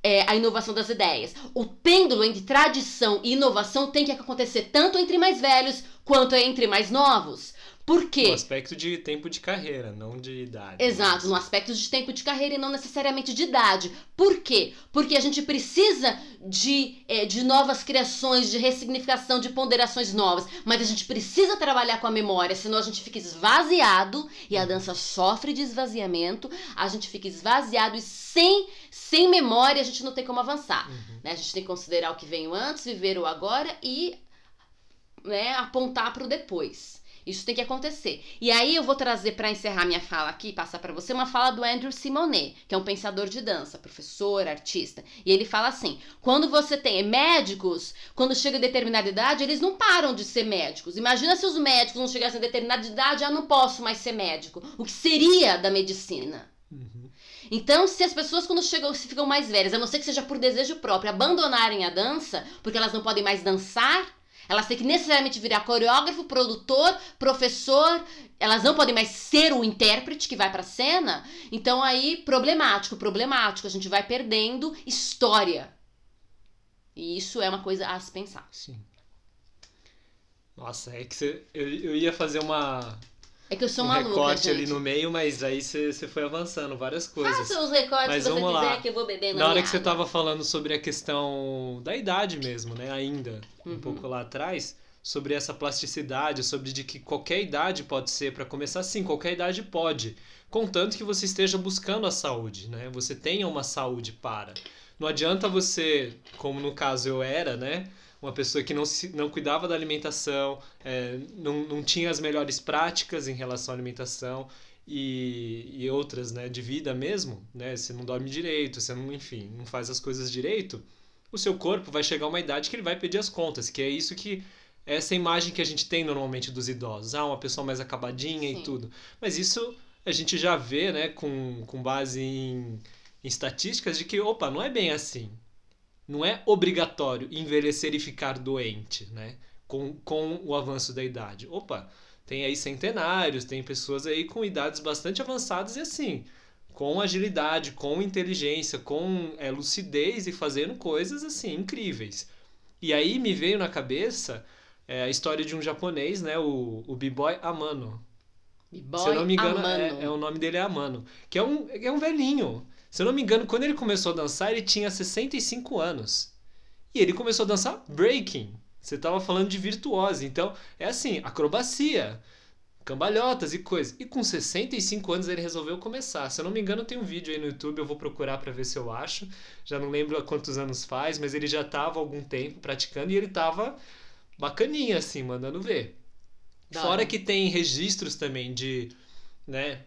S1: é, a inovação das ideias. O pêndulo entre tradição e inovação tem que acontecer tanto entre mais velhos quanto entre mais novos. Por quê?
S2: No aspecto de tempo de carreira, não de idade.
S1: Exato, mas... no aspecto de tempo de carreira e não necessariamente de idade. Por quê? Porque a gente precisa de, é, de novas criações, de ressignificação, de ponderações novas. Mas a gente precisa trabalhar com a memória, senão a gente fica esvaziado e a uhum. dança sofre de esvaziamento, a gente fica esvaziado e sem, sem memória a gente não tem como avançar. Uhum. Né? A gente tem que considerar o que veio antes, viver o agora e né, apontar para o depois. Isso tem que acontecer. E aí eu vou trazer para encerrar minha fala aqui, passar para você uma fala do Andrew Simonet, que é um pensador de dança, professor, artista. E ele fala assim: quando você tem médicos, quando chega a determinada idade, eles não param de ser médicos. Imagina se os médicos não chegassem a determinada idade, ah, não posso mais ser médico. O que seria da medicina?
S2: Uhum.
S1: Então, se as pessoas, quando chegam, se ficam mais velhas, a não ser que seja por desejo próprio, abandonarem a dança, porque elas não podem mais dançar, elas têm que necessariamente virar coreógrafo, produtor, professor, elas não podem mais ser o intérprete que vai pra cena. Então, aí, problemático, problemático, a gente vai perdendo história. E isso é uma coisa a se pensar.
S2: Sim. Nossa, é que você, eu, eu ia fazer uma,
S1: É que eu sou
S2: um
S1: maluca,
S2: recorte
S1: gente.
S2: ali no meio, mas aí você, foi avançando várias coisas.
S1: Faça os recortes
S2: Mas
S1: que você
S2: vamos lá.
S1: quiser que eu vou beber
S2: Na hora que você tava falando sobre a questão da idade mesmo, né? Ainda, um
S1: Uhum.
S2: pouco lá atrás, sobre essa plasticidade, sobre de que qualquer idade pode ser para começar, sim, qualquer idade pode, contanto que você esteja buscando a saúde, né? Você tenha uma saúde para. Não adianta você, como no caso eu era, né? Uma pessoa que não, se, não cuidava da alimentação, é, não, não tinha as melhores práticas em relação à alimentação e, e outras, né? De vida mesmo, né? Você não dorme direito, você não, enfim, não faz as coisas direito, o seu corpo vai chegar a uma idade que ele vai pedir as contas, que é isso que essa imagem que a gente tem normalmente dos idosos, ah, uma pessoa mais acabadinha
S1: Sim.
S2: e tudo. Mas isso a gente já vê, né, com, com base em, em estatísticas de que, opa, não é bem assim. Não é obrigatório envelhecer e ficar doente, né, com, com o avanço da idade. Opa, tem aí centenários, tem pessoas aí com idades bastante avançadas e assim, com agilidade, com inteligência, com é, lucidez e fazendo coisas assim incríveis. E aí me veio na cabeça é, a história de um japonês, né, o, o B-Boy Amano.
S1: B-boy
S2: Se eu não me engano, é, é o nome dele é Amano, que é um, é um velhinho. Se eu não me engano, quando ele começou a dançar, ele tinha 65 anos. E ele começou a dançar breaking. Você estava falando de virtuose. Então, é assim, acrobacia, cambalhotas e coisas. E com 65 anos ele resolveu começar. Se eu não me engano, tem um vídeo aí no YouTube, eu vou procurar para ver se eu acho. Já não lembro há quantos anos faz, mas ele já estava há algum tempo praticando e ele estava bacaninha assim, mandando ver.
S1: Da
S2: Fora que tem registros também de, né,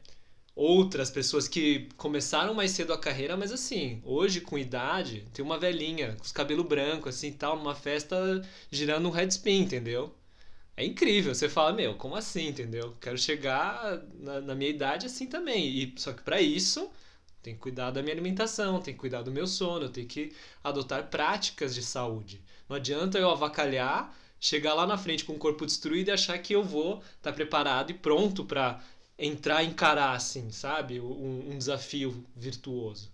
S2: outras pessoas que começaram mais cedo a carreira, mas assim, hoje com idade, tem uma velhinha com os cabelos brancos assim, tal, numa festa girando um headspin, entendeu? É incrível, você fala, meu, como assim, entendeu? Quero chegar na, na minha idade assim também. E só que para isso, tem que cuidar da minha alimentação, tem que cuidar do meu sono, tenho que adotar práticas de saúde. Não adianta eu avacalhar, chegar lá na frente com o corpo destruído e achar que eu vou estar preparado e pronto para entrar e encarar assim, sabe? Um, um desafio virtuoso.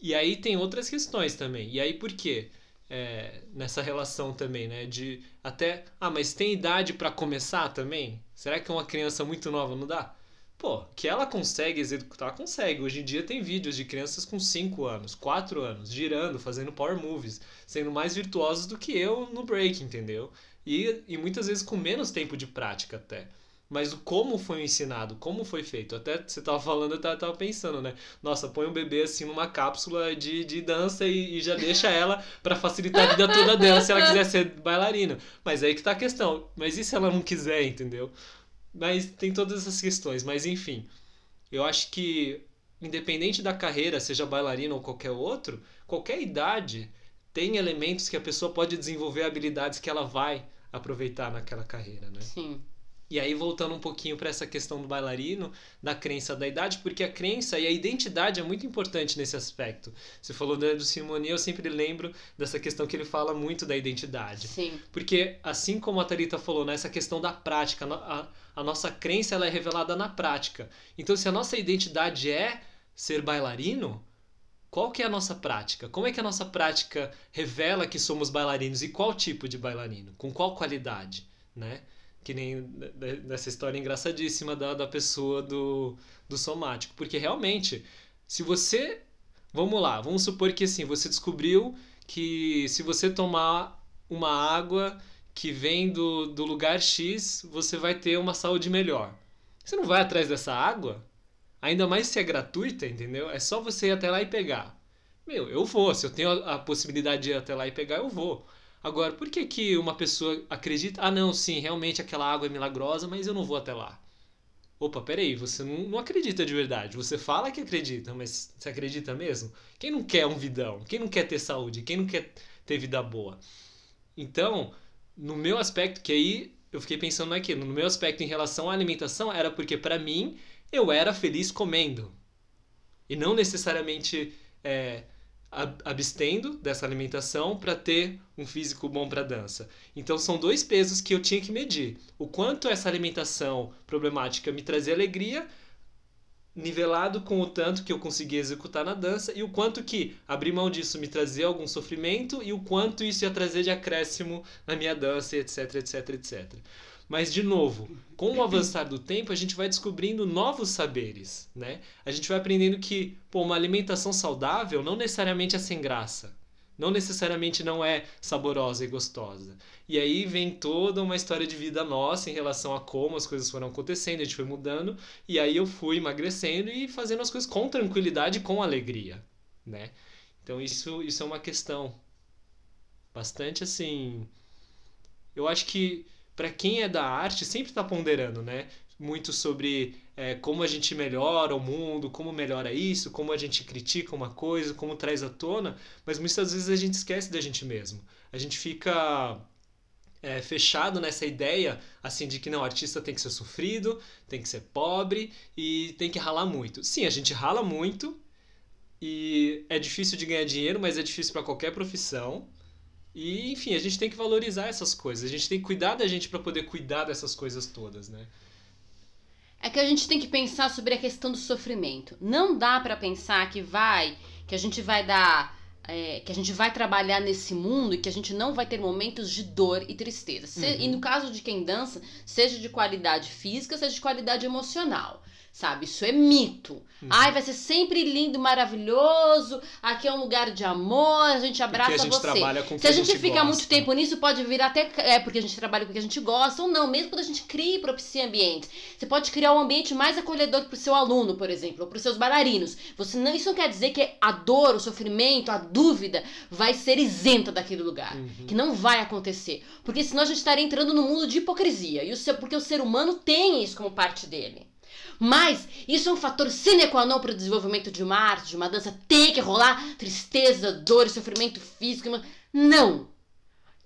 S2: E aí tem outras questões também. E aí por quê? É, nessa relação também, né? De até, ah, mas tem idade para começar também? Será que uma criança muito nova não dá? Pô, que ela consegue executar, consegue. Hoje em dia tem vídeos de crianças com 5 anos, 4 anos, girando, fazendo power moves, sendo mais virtuosos do que eu no break, entendeu? E, e muitas vezes com menos tempo de prática até. Mas o como foi ensinado, como foi feito. Até você tava falando, eu tava, tava pensando, né? Nossa, põe um bebê assim numa cápsula de, de dança e, e já deixa ela para facilitar a vida toda dela se ela quiser ser bailarina. Mas aí que tá a questão. Mas e se ela não quiser, entendeu? Mas tem todas essas questões. Mas enfim, eu acho que independente da carreira, seja bailarina ou qualquer outro, qualquer idade tem elementos que a pessoa pode desenvolver habilidades que ela vai aproveitar naquela carreira, né?
S1: Sim.
S2: E aí, voltando um pouquinho para essa questão do bailarino, da crença da idade, porque a crença e a identidade é muito importante nesse aspecto. Você falou do Simone, eu sempre lembro dessa questão que ele fala muito da identidade.
S1: Sim.
S2: Porque, assim como a Thalita falou, nessa questão da prática, a, a nossa crença ela é revelada na prática. Então, se a nossa identidade é ser bailarino, qual que é a nossa prática? Como é que a nossa prática revela que somos bailarinos e qual tipo de bailarino? Com qual qualidade, né? Que nem nessa história engraçadíssima da, da pessoa do, do somático. Porque realmente, se você. Vamos lá, vamos supor que assim, você descobriu que se você tomar uma água que vem do, do lugar X, você vai ter uma saúde melhor. Você não vai atrás dessa água? Ainda mais se é gratuita, entendeu? É só você ir até lá e pegar. Meu, eu vou. Se eu tenho a, a possibilidade de ir até lá e pegar, eu vou. Agora, por que, que uma pessoa acredita? Ah, não, sim, realmente aquela água é milagrosa, mas eu não vou até lá. Opa, peraí, você não, não acredita de verdade. Você fala que acredita, mas você acredita mesmo? Quem não quer um vidão? Quem não quer ter saúde? Quem não quer ter vida boa? Então, no meu aspecto, que aí eu fiquei pensando naquilo, no meu aspecto em relação à alimentação, era porque para mim eu era feliz comendo. E não necessariamente é, abstendo dessa alimentação para ter um físico bom para dança. Então são dois pesos que eu tinha que medir. O quanto essa alimentação problemática me trazia alegria, nivelado com o tanto que eu conseguia executar na dança e o quanto que abrir mão disso me trazia algum sofrimento e o quanto isso ia trazer de acréscimo na minha dança, etc, etc, etc. Mas, de novo, com o avançar do tempo, a gente vai descobrindo novos saberes, né? A gente vai aprendendo que, pô, uma alimentação saudável não necessariamente é sem graça. Não necessariamente não é saborosa e gostosa. E aí vem toda uma história de vida nossa em relação a como as coisas foram acontecendo, a gente foi mudando, e aí eu fui emagrecendo e fazendo as coisas com tranquilidade com alegria, né? Então isso, isso é uma questão bastante assim. Eu acho que para quem é da arte, sempre está ponderando, né? Muito sobre é, como a gente melhora o mundo, como melhora isso, como a gente critica uma coisa, como traz à tona, mas muitas vezes a gente esquece da gente mesmo. A gente fica é, fechado nessa ideia assim de que não, artista tem que ser sofrido, tem que ser pobre e tem que ralar muito. Sim, a gente rala muito e é difícil de ganhar dinheiro, mas é difícil para qualquer profissão. E, enfim, a gente tem que valorizar essas coisas. A gente tem que cuidar da gente para poder cuidar dessas coisas todas, né?
S1: É que a gente tem que pensar sobre a questão do sofrimento. Não dá para pensar que vai, que a gente vai dar, é, que a gente vai trabalhar nesse mundo e que a gente não vai ter momentos de dor e tristeza. Se, uhum. E no caso de quem dança, seja de qualidade física, seja de qualidade emocional sabe? Isso é mito. Uhum. Ai, vai ser sempre lindo, maravilhoso. Aqui é um lugar de amor, a gente abraça porque a gente
S2: você. Trabalha com
S1: Se a gente,
S2: gente
S1: fica
S2: gosta.
S1: muito tempo nisso, pode vir até é porque a gente trabalha com o que a gente gosta ou não, mesmo quando a gente cria e propicia ambientes. Você pode criar um ambiente mais acolhedor para o seu aluno, por exemplo, ou para os seus bailarinos. Você não, isso não quer dizer que a dor, o sofrimento, a dúvida vai ser isenta daquele lugar, uhum. que não vai acontecer, porque senão a gente estaria entrando no mundo de hipocrisia. E o seu, porque o ser humano tem isso como parte dele. Mas isso é um fator sine qua non para o desenvolvimento de uma arte, de uma dança. Tem que rolar tristeza, dor, sofrimento físico. Não!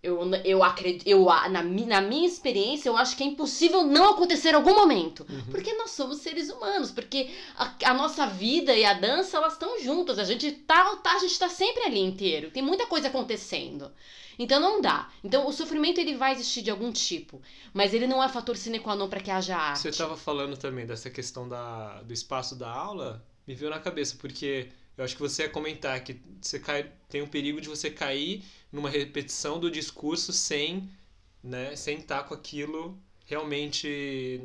S1: Eu, eu acredito, eu, na, na minha experiência, eu acho que é impossível não acontecer em algum momento. Uhum. Porque nós somos seres humanos, porque a, a, nossa vida e a dança, elas estão juntas. A gente tá, tá, a gente tá sempre ali inteiro. Tem muita coisa acontecendo. Então não dá. Então o sofrimento ele vai existir de algum tipo, mas ele não é fator sine qua non para que haja arte.
S2: Você estava falando também dessa questão da, do espaço da aula, me veio na cabeça, porque eu acho que você ia comentar que você cai, tem um perigo de você cair numa repetição do discurso sem, né, sem estar com aquilo realmente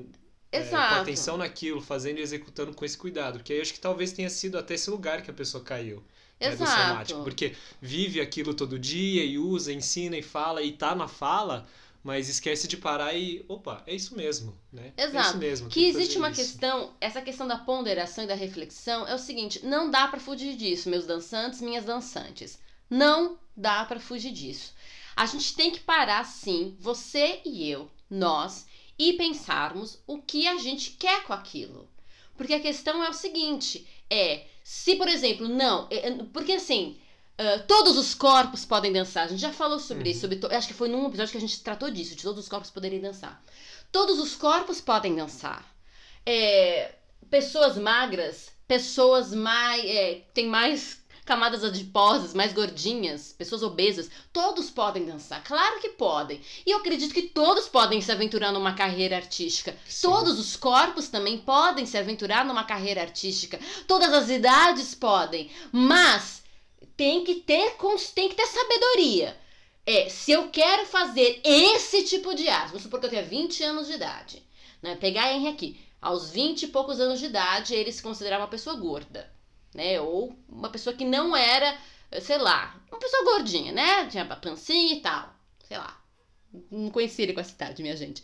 S2: é, com atenção naquilo, fazendo e executando com esse cuidado. Porque aí eu acho que talvez tenha sido até esse lugar que a pessoa caiu. Né, do somático. Porque vive aquilo todo dia e usa, ensina e fala e tá na fala, mas esquece de parar e, opa, é isso mesmo, né?
S1: Exato.
S2: É isso mesmo.
S1: Que existe uma isso. questão, essa questão da ponderação e da reflexão é o seguinte, não dá para fugir disso, meus dançantes, minhas dançantes. Não dá para fugir disso. A gente tem que parar sim, você e eu, nós, e pensarmos o que a gente quer com aquilo. Porque a questão é o seguinte, é se, por exemplo, não. É, é, porque assim. Uh, todos os corpos podem dançar. A gente já falou sobre uhum. isso. Sobre acho que foi num episódio que a gente tratou disso, de todos os corpos poderem dançar. Todos os corpos podem dançar. É, pessoas magras, pessoas mais. É, tem mais camadas adiposas, mais gordinhas, pessoas obesas, todos podem dançar. Claro que podem. E eu acredito que todos podem se aventurar numa carreira artística. Sim. Todos os corpos também podem se aventurar numa carreira artística. Todas as idades podem. Mas tem que ter tem que ter sabedoria. É, se eu quero fazer esse tipo de arte, vamos supor que eu tenha 20 anos de idade, né? Pegar Henry aqui, aos 20 e poucos anos de idade, ele se considerava uma pessoa gorda né? Ou uma pessoa que não era, sei lá, uma pessoa gordinha, né? Tinha pancinha e tal, sei lá. Não conhecia ele com essa idade, minha gente.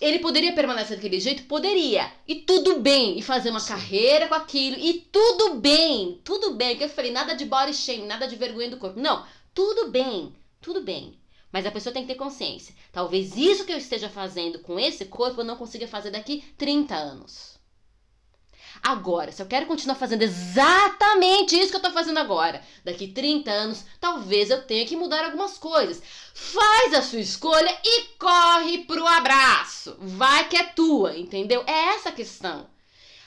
S1: Ele poderia permanecer daquele jeito? Poderia. E tudo bem. E fazer uma Sim. carreira com aquilo. E tudo bem. Tudo bem. Que eu falei, nada de body shame, nada de vergonha do corpo. Não. Tudo bem. Tudo bem. Mas a pessoa tem que ter consciência. Talvez isso que eu esteja fazendo com esse corpo eu não consiga fazer daqui 30 anos. Agora, se eu quero continuar fazendo exatamente isso que eu tô fazendo agora, daqui 30 anos, talvez eu tenha que mudar algumas coisas. Faz a sua escolha e corre pro abraço. Vai que é tua, entendeu? É essa a questão.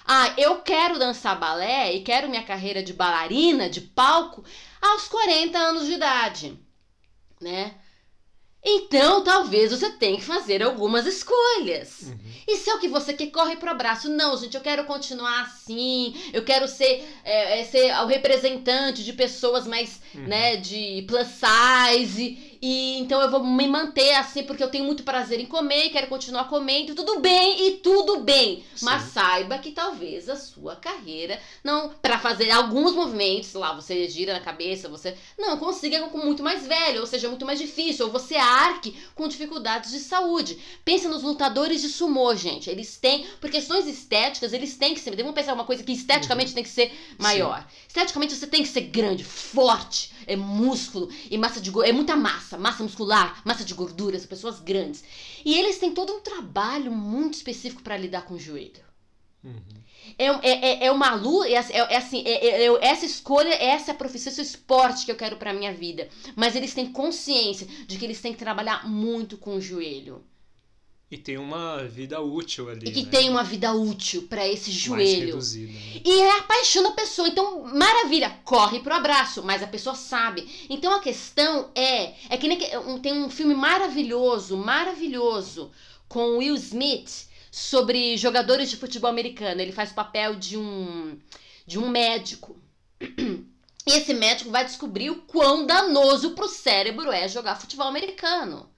S1: Ah, eu quero dançar balé e quero minha carreira de bailarina, de palco, aos 40 anos de idade, né? Então, talvez você tenha que fazer algumas escolhas.
S2: Uhum.
S1: E se é o que você quer, corre pro abraço. Não, gente, eu quero continuar assim. Eu quero ser, é, é, ser o representante de pessoas mais,
S2: Uhum.
S1: né, de plus size. E então eu vou me manter assim porque eu tenho muito prazer em comer e quero continuar comendo. Tudo bem e tudo bem. Mas
S2: Sim.
S1: saiba que talvez a sua carreira não para fazer alguns movimentos, sei lá, você gira na cabeça, você não consiga com muito mais velho, ou seja, muito mais difícil, ou você arque com dificuldades de saúde. Pensa nos lutadores de sumô, gente. Eles têm, por questões estéticas, eles têm que ser. Vamos pensar uma coisa que esteticamente tem que ser maior. Esteticamente você tem que ser grande, forte, é músculo e massa de é muita massa, massa muscular, massa de gordura, são pessoas grandes. E eles têm todo um trabalho muito específico para lidar com o joelho.
S2: Uhum.
S1: É, é, é- é uma luta, é, assim- é, é assim, é- é- essa escolha, essa é a profissão, esse é esporte que eu quero pra minha vida. Mas eles têm consciência de que eles têm que trabalhar muito com o joelho.
S2: E tem uma vida útil ali.
S1: E que
S2: né?
S1: tem uma vida útil pra esse
S2: Mais
S1: joelho.
S2: reduzida. né?
S1: E é a paixão da pessoa. Então, maravilha, corre pro abraço, mas a pessoa sabe. Então a questão é. É que nem tem um filme maravilhoso, maravilhoso, com Will Smith sobre jogadores de futebol americano. Ele faz o papel de um. de um médico. E esse médico vai descobrir o quão danoso pro cérebro é jogar futebol americano.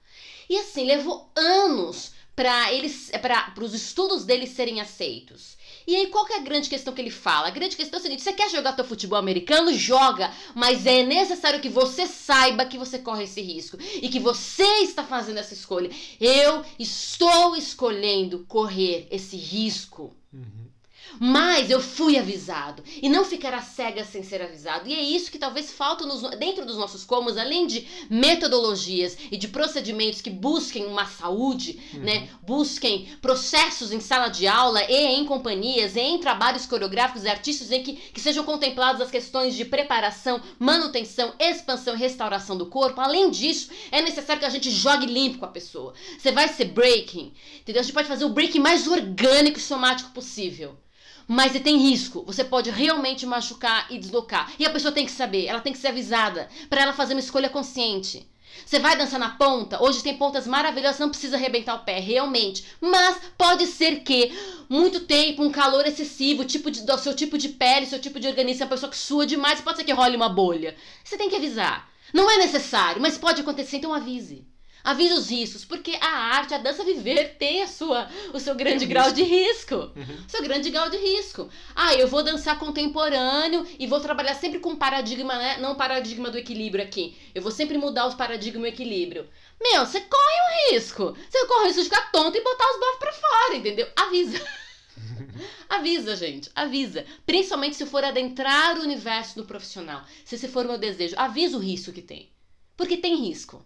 S1: E assim, levou anos para eles para os estudos deles serem aceitos. E aí, qual que é a grande questão que ele fala? A grande questão é o seguinte: você quer jogar teu futebol americano? Joga, mas é necessário que você saiba que você corre esse risco e que você está fazendo essa escolha. Eu estou escolhendo correr esse risco.
S2: Uhum.
S1: Mas eu fui avisado. E não ficará cega sem ser avisado. E é isso que talvez falta nos- dentro dos nossos cômodos, além de metodologias e de procedimentos que busquem uma saúde,
S2: Uhum.
S1: né? Busquem processos em sala de aula e em companhias, e em trabalhos coreográficos e artísticos em que, que sejam contempladas as questões de preparação, manutenção, expansão e restauração do corpo. Além disso, é necessário que a gente jogue limpo com a pessoa. Você vai ser breaking, entendeu? A gente pode fazer o breaking mais orgânico e somático possível. Mas tem risco. Você pode realmente machucar e deslocar. E a pessoa tem que saber, ela tem que ser avisada para ela fazer uma escolha consciente. Você vai dançar na ponta? Hoje tem pontas maravilhosas, não precisa arrebentar o pé, realmente. Mas pode ser que muito tempo, um calor excessivo, tipo de, do seu tipo de pele, seu tipo de organismo, uma pessoa que sua demais, pode ser que role uma bolha. Você tem que avisar. Não é necessário, mas pode acontecer, então avise. Avise os riscos, porque a arte, a dança viver tem a sua, o seu grande
S2: Tem
S1: grau de risco
S2: Uhum.
S1: seu grande grau de risco. Ah, eu vou dançar contemporâneo e vou trabalhar sempre com paradigma, né? Não paradigma do equilíbrio aqui. Eu vou sempre mudar os paradigmas e o equilíbrio. Meu, você corre um risco. Você corre o risco de ficar tonto e botar os bofs pra fora, entendeu? Avisa. avisa, gente. Avisa. Principalmente se for adentrar o universo do profissional. Se esse for o meu desejo, avisa o risco que tem. Porque tem risco.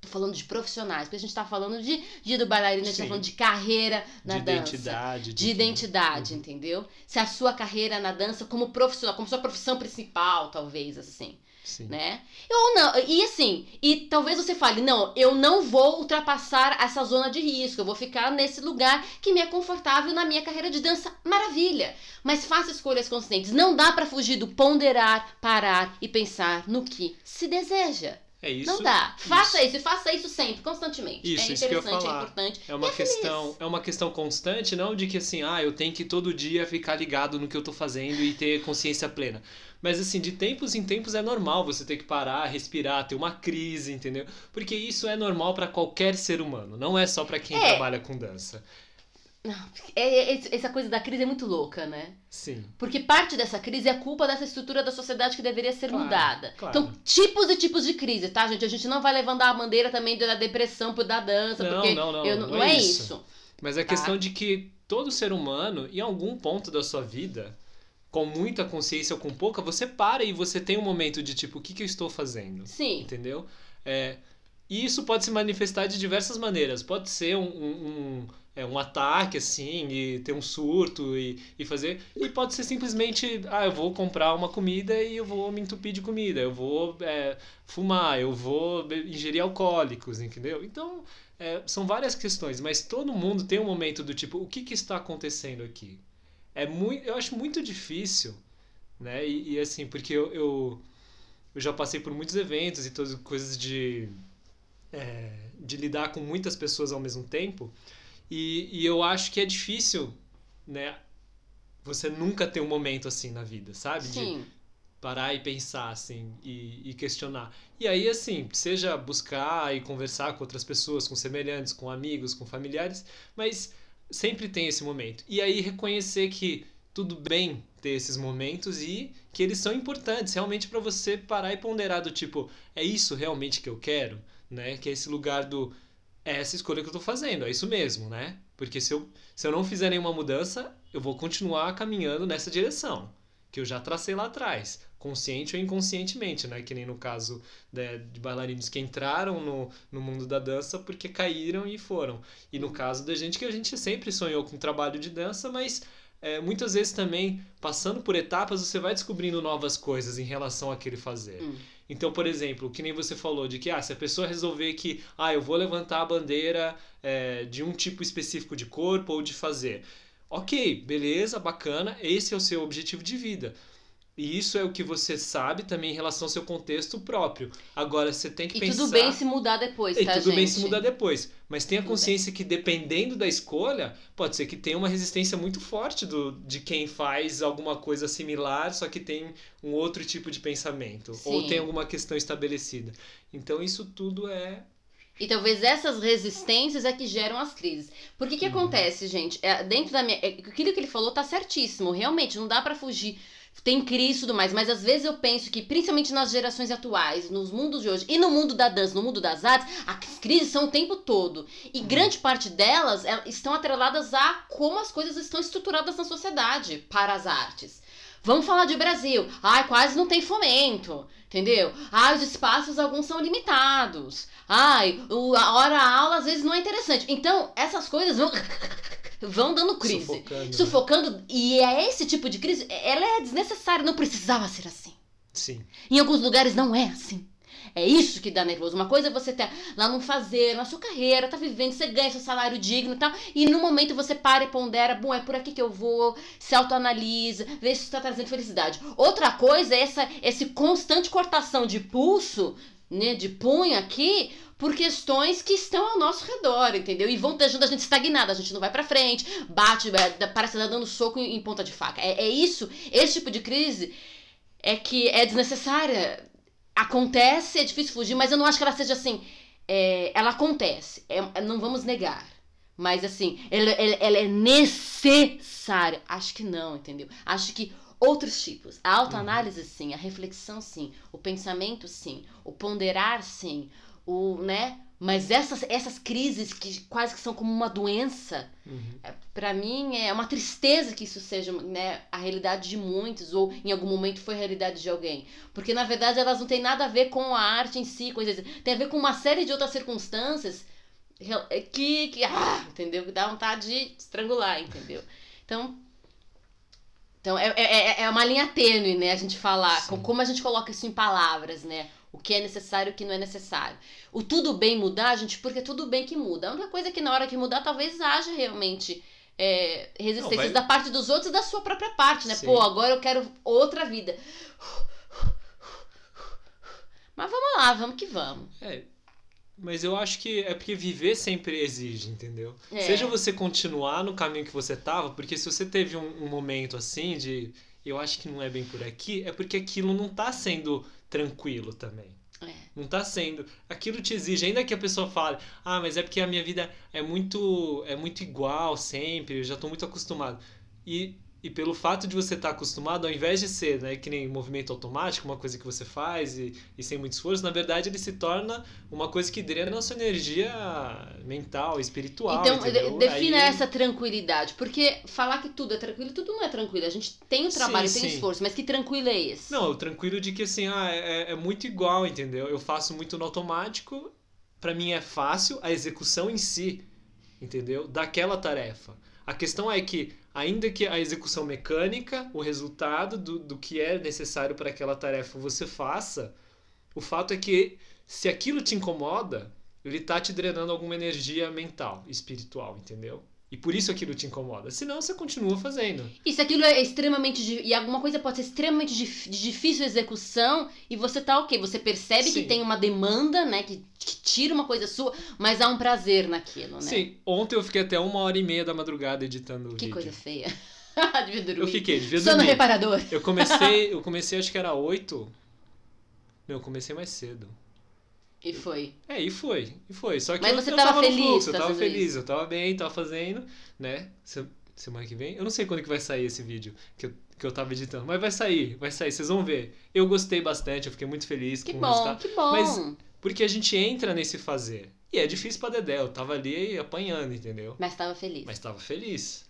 S1: Tô falando de profissionais, porque a gente tá falando de dia do bailarino, a gente tá falando de carreira na
S2: de
S1: dança
S2: identidade.
S1: de identidade, entendeu? Se a sua carreira na dança como profissional, como sua profissão principal, talvez assim,
S2: Sim.
S1: né? Ou não, e assim, e talvez você fale, não, eu não vou ultrapassar essa zona de risco, eu vou ficar nesse lugar que me é confortável na minha carreira de dança, maravilha. Mas faça escolhas conscientes, não dá pra fugir do ponderar, parar e pensar no que se deseja.
S2: É isso.
S1: não dá. Faça isso. e faça isso sempre, constantemente.
S2: Isso,
S1: é
S2: isso que eu
S1: é
S2: falar.
S1: importante.
S2: É uma
S1: é feliz.
S2: questão, é uma questão constante, não de que assim, ah, eu tenho que todo dia ficar ligado no que eu tô fazendo e ter consciência plena. Mas assim, de tempos em tempos é normal você ter que parar, respirar, ter uma crise, entendeu? Porque isso é normal pra qualquer ser humano, não é só pra quem
S1: É.
S2: trabalha com dança.
S1: É, é, essa coisa da crise é muito louca, né?
S2: Sim.
S1: Porque parte dessa crise é culpa dessa estrutura da sociedade que deveria ser
S2: Claro,
S1: mudada.
S2: claro.
S1: Então, tipos e tipos de crise, tá, gente? A gente não vai levantar a bandeira também da depressão por da dança,
S2: Não,
S1: porque
S2: não, não,
S1: eu
S2: não
S1: não,
S2: é
S1: é
S2: isso.
S1: isso.
S2: Mas é
S1: Tá.
S2: questão de que todo ser humano, em algum ponto da sua vida, com muita consciência ou com pouca, você para e você tem um momento de tipo, o que, que eu estou fazendo?
S1: Sim.
S2: Entendeu? É, e isso pode se manifestar de diversas maneiras. Pode ser um, um, um, é, um ataque, assim, e ter um surto e, e fazer. E pode ser simplesmente, ah, eu vou comprar uma comida e eu vou me entupir de comida. Eu vou é, fumar, eu vou ingerir alcoólicos, entendeu? Então, é, são várias questões, mas todo mundo tem um momento do tipo, o que, que está acontecendo aqui? é muito, eu acho muito difícil, né? E, e assim, porque eu, eu, eu, já passei por muitos eventos e todas coisas de, é, de lidar com muitas pessoas ao mesmo tempo. E, e eu acho que é difícil, né? Você nunca ter um momento assim na vida, sabe?
S1: Sim.
S2: De parar e pensar, assim, e, e questionar. E aí, assim, seja buscar e conversar com outras pessoas, com semelhantes, com amigos, com familiares, mas sempre tem esse momento. E aí reconhecer que tudo bem ter esses momentos e que eles são importantes realmente para você parar e ponderar do tipo, é isso realmente que eu quero, né? Que é esse lugar do é essa escolha que eu tô fazendo, é isso mesmo, né? Porque se eu, se eu não fizer nenhuma mudança, eu vou continuar caminhando nessa direção que eu já tracei lá atrás, consciente ou inconscientemente, né? Que nem no caso de, de bailarinos que entraram no, no mundo da dança porque caíram e foram. E no caso da gente que a gente sempre sonhou com trabalho de dança, mas é, muitas vezes também, passando por etapas, você vai descobrindo novas coisas em relação àquele fazer.
S1: Hum.
S2: Então, por exemplo, que nem você falou, de que ah, se a pessoa resolver que ah, eu vou levantar a bandeira é, de um tipo específico de corpo ou de fazer Ok, beleza, bacana, esse é o seu objetivo de vida. E isso é o que você sabe também em relação ao seu contexto próprio. Agora, você tem que
S1: e
S2: pensar...
S1: E tudo bem se mudar depois,
S2: e
S1: tá,
S2: tudo
S1: gente?
S2: bem se mudar depois. Mas tenha consciência que dependendo da escolha, pode ser que tenha uma resistência muito forte do, de quem faz alguma coisa similar, só que tem um outro tipo de pensamento.
S1: Sim.
S2: Ou tem alguma questão estabelecida. Então, isso tudo é
S1: e talvez essas resistências é que geram as crises. Por que que uhum. acontece, gente? É, dentro da minha. É, aquilo que ele falou tá certíssimo. Realmente, não dá para fugir. Tem crise e tudo mais, mas às vezes eu penso que, principalmente nas gerações atuais, nos mundos de hoje, e no mundo da dança, no mundo das artes, as crises são o tempo todo. E uhum. grande parte delas é, estão atreladas a como as coisas estão estruturadas na sociedade para as artes. Vamos falar de Brasil. Ai, quase não tem fomento. Entendeu? Ah, os espaços alguns são limitados. Ai, o, a hora a aula às vezes não é interessante. Então, essas coisas vão vão dando crise.
S2: Sufocando. Né?
S1: Sufocando. Né? E é esse tipo de crise, ela é desnecessária, não precisava ser assim.
S2: Sim.
S1: Em alguns lugares não é assim. É isso que dá nervoso. Uma coisa é você ter lá não fazer, na sua carreira, tá vivendo, você ganha seu salário digno e tal, e no momento você para e pondera, bom, é por aqui que eu vou, se autoanalisa, vê se está trazendo felicidade. Outra coisa é essa esse constante cortação de pulso, né, de punho aqui, por questões que estão ao nosso redor, entendeu? E vão deixando a gente estagnada, a gente não vai pra frente, bate, parece que tá dando soco em, em ponta de faca. É, é isso, esse tipo de crise é que é desnecessária acontece, é difícil fugir, mas eu não acho que ela seja assim. É, ela acontece, é, não vamos negar. Mas assim, ela, ela, ela, é necessária. Acho que não, entendeu? Acho que outros tipos. A autoanálise, sim, a reflexão, sim, o pensamento, sim, o ponderar, sim, o, né? Mas essas, essas crises que quase que são como uma doença, uhum. É, para mim é uma tristeza que isso seja né, a realidade de muitos, ou em algum momento foi a realidade de alguém. Porque na verdade elas não têm nada a ver com a arte em si, coisas, tem a ver com uma série de outras circunstâncias que, que ah, entendeu? Que dá vontade de estrangular, entendeu? Então, então é, é, é uma linha tênue, né? A gente falar, Sim. como a gente coloca isso em palavras, né? O que é necessário e o que não é necessário. O tudo bem mudar, gente, porque tudo bem que muda. A única coisa é que na hora que mudar, talvez haja realmente é, resistências não, vai... da parte dos outros e da sua própria parte, né? Sim. Pô, agora eu quero outra vida. Mas vamos lá, vamos que vamos.
S2: É, mas eu acho que é porque viver sempre exige, entendeu?
S1: É.
S2: Seja você continuar no caminho que você tava, porque se você teve um, um momento assim de eu acho que não é bem por aqui, é porque aquilo não tá sendo tranquilo também.
S1: É.
S2: Não tá sendo. Aquilo te exige, ainda que a pessoa fale, ah, mas é porque a minha vida é muito é muito igual sempre, eu já tô muito acostumado. E e pelo fato de você estar tá acostumado, ao invés de ser né, que nem movimento automático, uma coisa que você faz e, e sem muito esforço, na verdade ele se torna uma coisa que drena a sua energia mental, espiritual.
S1: Então,
S2: entendeu?
S1: defina
S2: Aí...
S1: essa tranquilidade. Porque falar que tudo é tranquilo, tudo não é tranquilo. A gente tem o trabalho, sim, tem o esforço, mas que tranquilo é esse?
S2: Não, o tranquilo de que assim, ah, é, é muito igual, entendeu? Eu faço muito no automático, para mim é fácil a execução em si, entendeu? Daquela tarefa. A questão é que, ainda que a execução mecânica, o resultado do, do que é necessário para aquela tarefa você faça, o fato é que se aquilo te incomoda, ele tá te drenando alguma energia mental, espiritual, entendeu? E por isso aquilo te incomoda. Senão você continua fazendo.
S1: E se aquilo é extremamente. E alguma coisa pode ser extremamente dif- de difícil execução e você tá ok. Você percebe que
S2: Sim.
S1: tem uma demanda, né? Que, que tira uma coisa sua, mas há um prazer naquilo, né?
S2: Sim, ontem eu fiquei até uma hora e meia da madrugada editando o
S1: Que
S2: vídeo.
S1: coisa feia. devia dormir.
S2: Eu fiquei, devia
S1: Sono
S2: dormir.
S1: reparador.
S2: Eu comecei, eu comecei acho que era oito. Não, eu comecei mais cedo.
S1: E foi.
S2: É, e foi, e foi. Só que
S1: Mas
S2: eu,
S1: você
S2: eu
S1: tava
S2: tava
S1: feliz
S2: no fluxo, eu tava feliz,
S1: isso?
S2: eu tava bem, tava fazendo, né? Se- Semana que vem? Eu não sei quando que vai sair esse vídeo que eu, que eu tava editando, mas vai sair, vai sair, vocês vão ver. Eu gostei bastante, eu fiquei muito feliz
S1: Que
S2: com o
S1: bom,
S2: resultado.
S1: que bom.
S2: Mas- Porque a gente entra nesse fazer. E é difícil pra Dedé, eu tava ali apanhando, entendeu?
S1: Mas tava feliz.
S2: Mas tava feliz.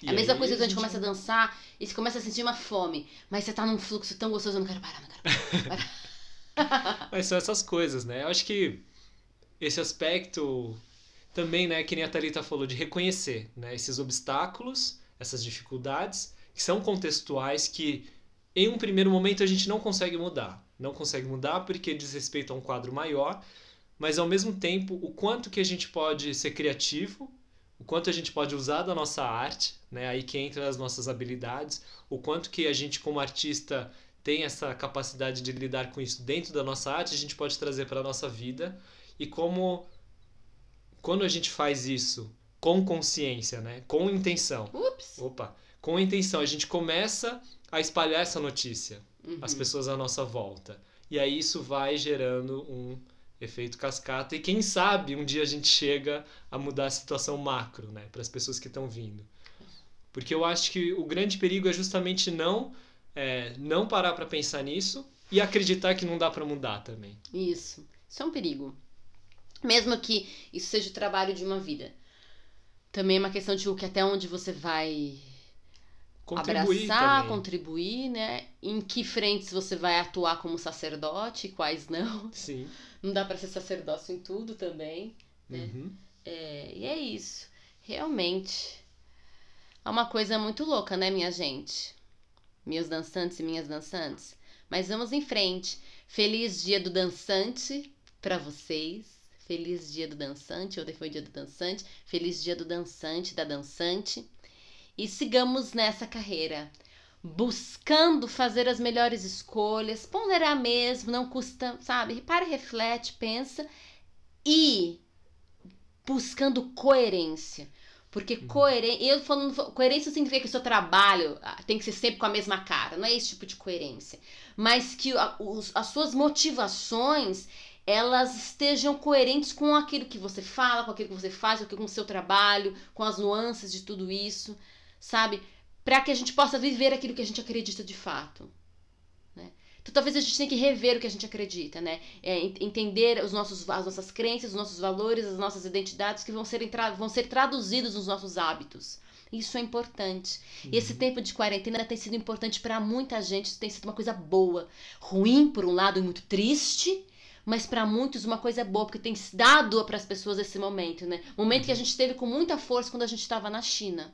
S2: E
S1: É a mesma coisa quando a gente começa a dançar e você começa a sentir uma fome, mas você tá num fluxo tão gostoso, eu não quero parar, não quero parar.
S2: Mas são essas coisas, né? Eu acho que esse aspecto também, né, que nem a Thalita falou, de reconhecer, né, esses obstáculos, essas dificuldades, que são contextuais que em um primeiro momento a gente não consegue mudar. Não consegue mudar porque diz respeito a um quadro maior, mas ao mesmo tempo o quanto que a gente pode ser criativo, o quanto a gente pode usar da nossa arte, né, aí que entra as nossas habilidades, o quanto que a gente como artista tem essa capacidade de lidar com isso dentro da nossa arte, a gente pode trazer para a nossa vida e como quando a gente faz isso com consciência, né, com intenção,
S1: Ups.
S2: opa, com intenção, a gente começa a espalhar essa notícia
S1: Uhum.
S2: às pessoas à nossa volta. E aí isso vai gerando um efeito cascata e quem sabe um dia a gente chega a mudar a situação macro, né, para as pessoas que estão vindo. Porque eu acho que o grande perigo é justamente não é, não parar para pensar nisso e acreditar que não dá para mudar também.
S1: Isso. Isso é um perigo. Mesmo que isso seja o trabalho de uma vida. Também é uma questão de o que até onde você vai
S2: Contribuir
S1: abraçar,
S2: também.
S1: contribuir, né? Em que frentes você vai atuar como sacerdote, quais não.
S2: Sim.
S1: Não dá pra ser sacerdócio em tudo também. né?
S2: Uhum.
S1: É, e é isso. Realmente. É uma coisa muito louca, né, minha gente? Meus dançantes e minhas dançantes. Mas vamos em frente. Feliz dia do dançante pra vocês. Feliz dia do dançante. Ontem foi dia do dançante. Feliz dia do dançante, da dançante. E sigamos nessa carreira. Buscando fazer as melhores escolhas. Ponderar mesmo, não custa, sabe? Para, reflete, pensa. E buscando coerência. Porque coerência. Eu falando. Coerência significa que o seu trabalho ah, tem que ser sempre com a mesma cara. Não é esse tipo de coerência. Mas que a- os- as suas motivações elas estejam coerentes com aquilo que você fala, com aquilo que você faz, com o seu trabalho, com as nuances de tudo isso, sabe? Para que a gente possa viver aquilo que a gente acredita de fato. Então talvez a gente tenha que rever o que a gente acredita, né? É, en- entender os nossos, as nossas crenças, os nossos valores, as nossas identidades que vão ser, vão ser traduzidos nos nossos hábitos. Isso é importante. E esse tempo de quarentena tem sido importante para muita gente, isso tem sido uma coisa boa. Ruim, por um lado, e muito triste, mas para muitos uma coisa boa, porque tem dado para as pessoas esse momento, né? Momento que a gente teve com muita força quando a gente estava na China,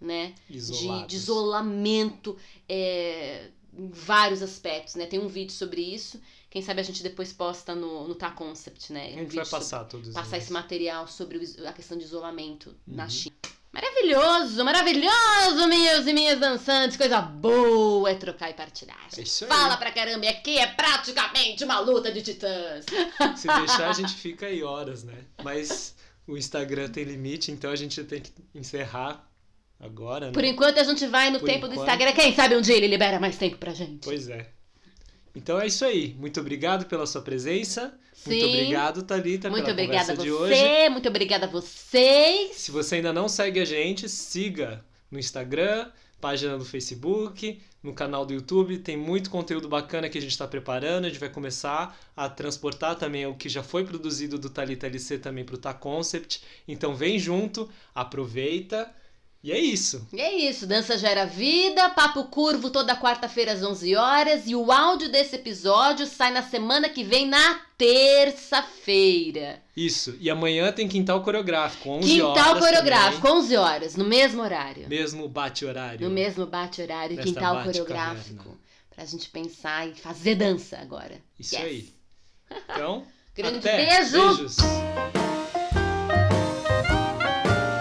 S1: né? de, de isolamento é, vários aspectos, né? Tem um vídeo sobre isso. Quem sabe a gente depois posta no, no Tá Concept, né?
S2: A
S1: Um
S2: gente vai
S1: vídeo sobre-
S2: passar todos
S1: passar
S2: eles.
S1: esse material sobre o a questão de isolamento na
S2: Uhum.
S1: China. Maravilhoso, maravilhoso, meus e minhas dançantes. Coisa boa é trocar e partilhar.
S2: É isso aí.
S1: Fala pra caramba, e aqui é praticamente uma luta de titãs.
S2: Se deixar, a gente fica aí horas, né? Mas o Instagram tem limite, então a gente tem que encerrar agora, né?
S1: Por enquanto a gente vai no
S2: Por
S1: tempo do
S2: enquanto.
S1: Instagram. Quem sabe um dia ele libera mais tempo pra gente.
S2: Pois é. Então é isso aí. Muito obrigado pela sua presença. Muito
S1: Sim.
S2: obrigado, Thalita,
S1: Muito
S2: pela
S1: obrigada a
S2: conversa de
S1: você,
S2: hoje.
S1: muito obrigada a vocês.
S2: Se você ainda não segue a gente, siga no Instagram, página do Facebook, no canal do YouTube. Tem muito conteúdo bacana que a gente está preparando. A gente vai começar a transportar também o que já foi produzido do Thalita LC também para o Tá Concept. Então vem junto, aproveita. E é isso.
S1: E é isso, Dança Gera Vida, Papo Curvo toda quarta-feira às 11 horas e o áudio desse episódio sai na semana que vem, na terça-feira.
S2: Isso. E amanhã tem quintal coreográfico, 11 horas.
S1: Quintal coreográfico,
S2: também.
S1: 11 horas, no mesmo horário.
S2: Mesmo bate-horário.
S1: No mesmo bate-horário, quintal
S2: bate-caverna.
S1: coreográfico. Pra gente pensar e fazer dança agora.
S2: Isso
S1: Yes.
S2: aí. Então,
S1: Grande
S2: até.
S1: beijo.
S2: Beijos.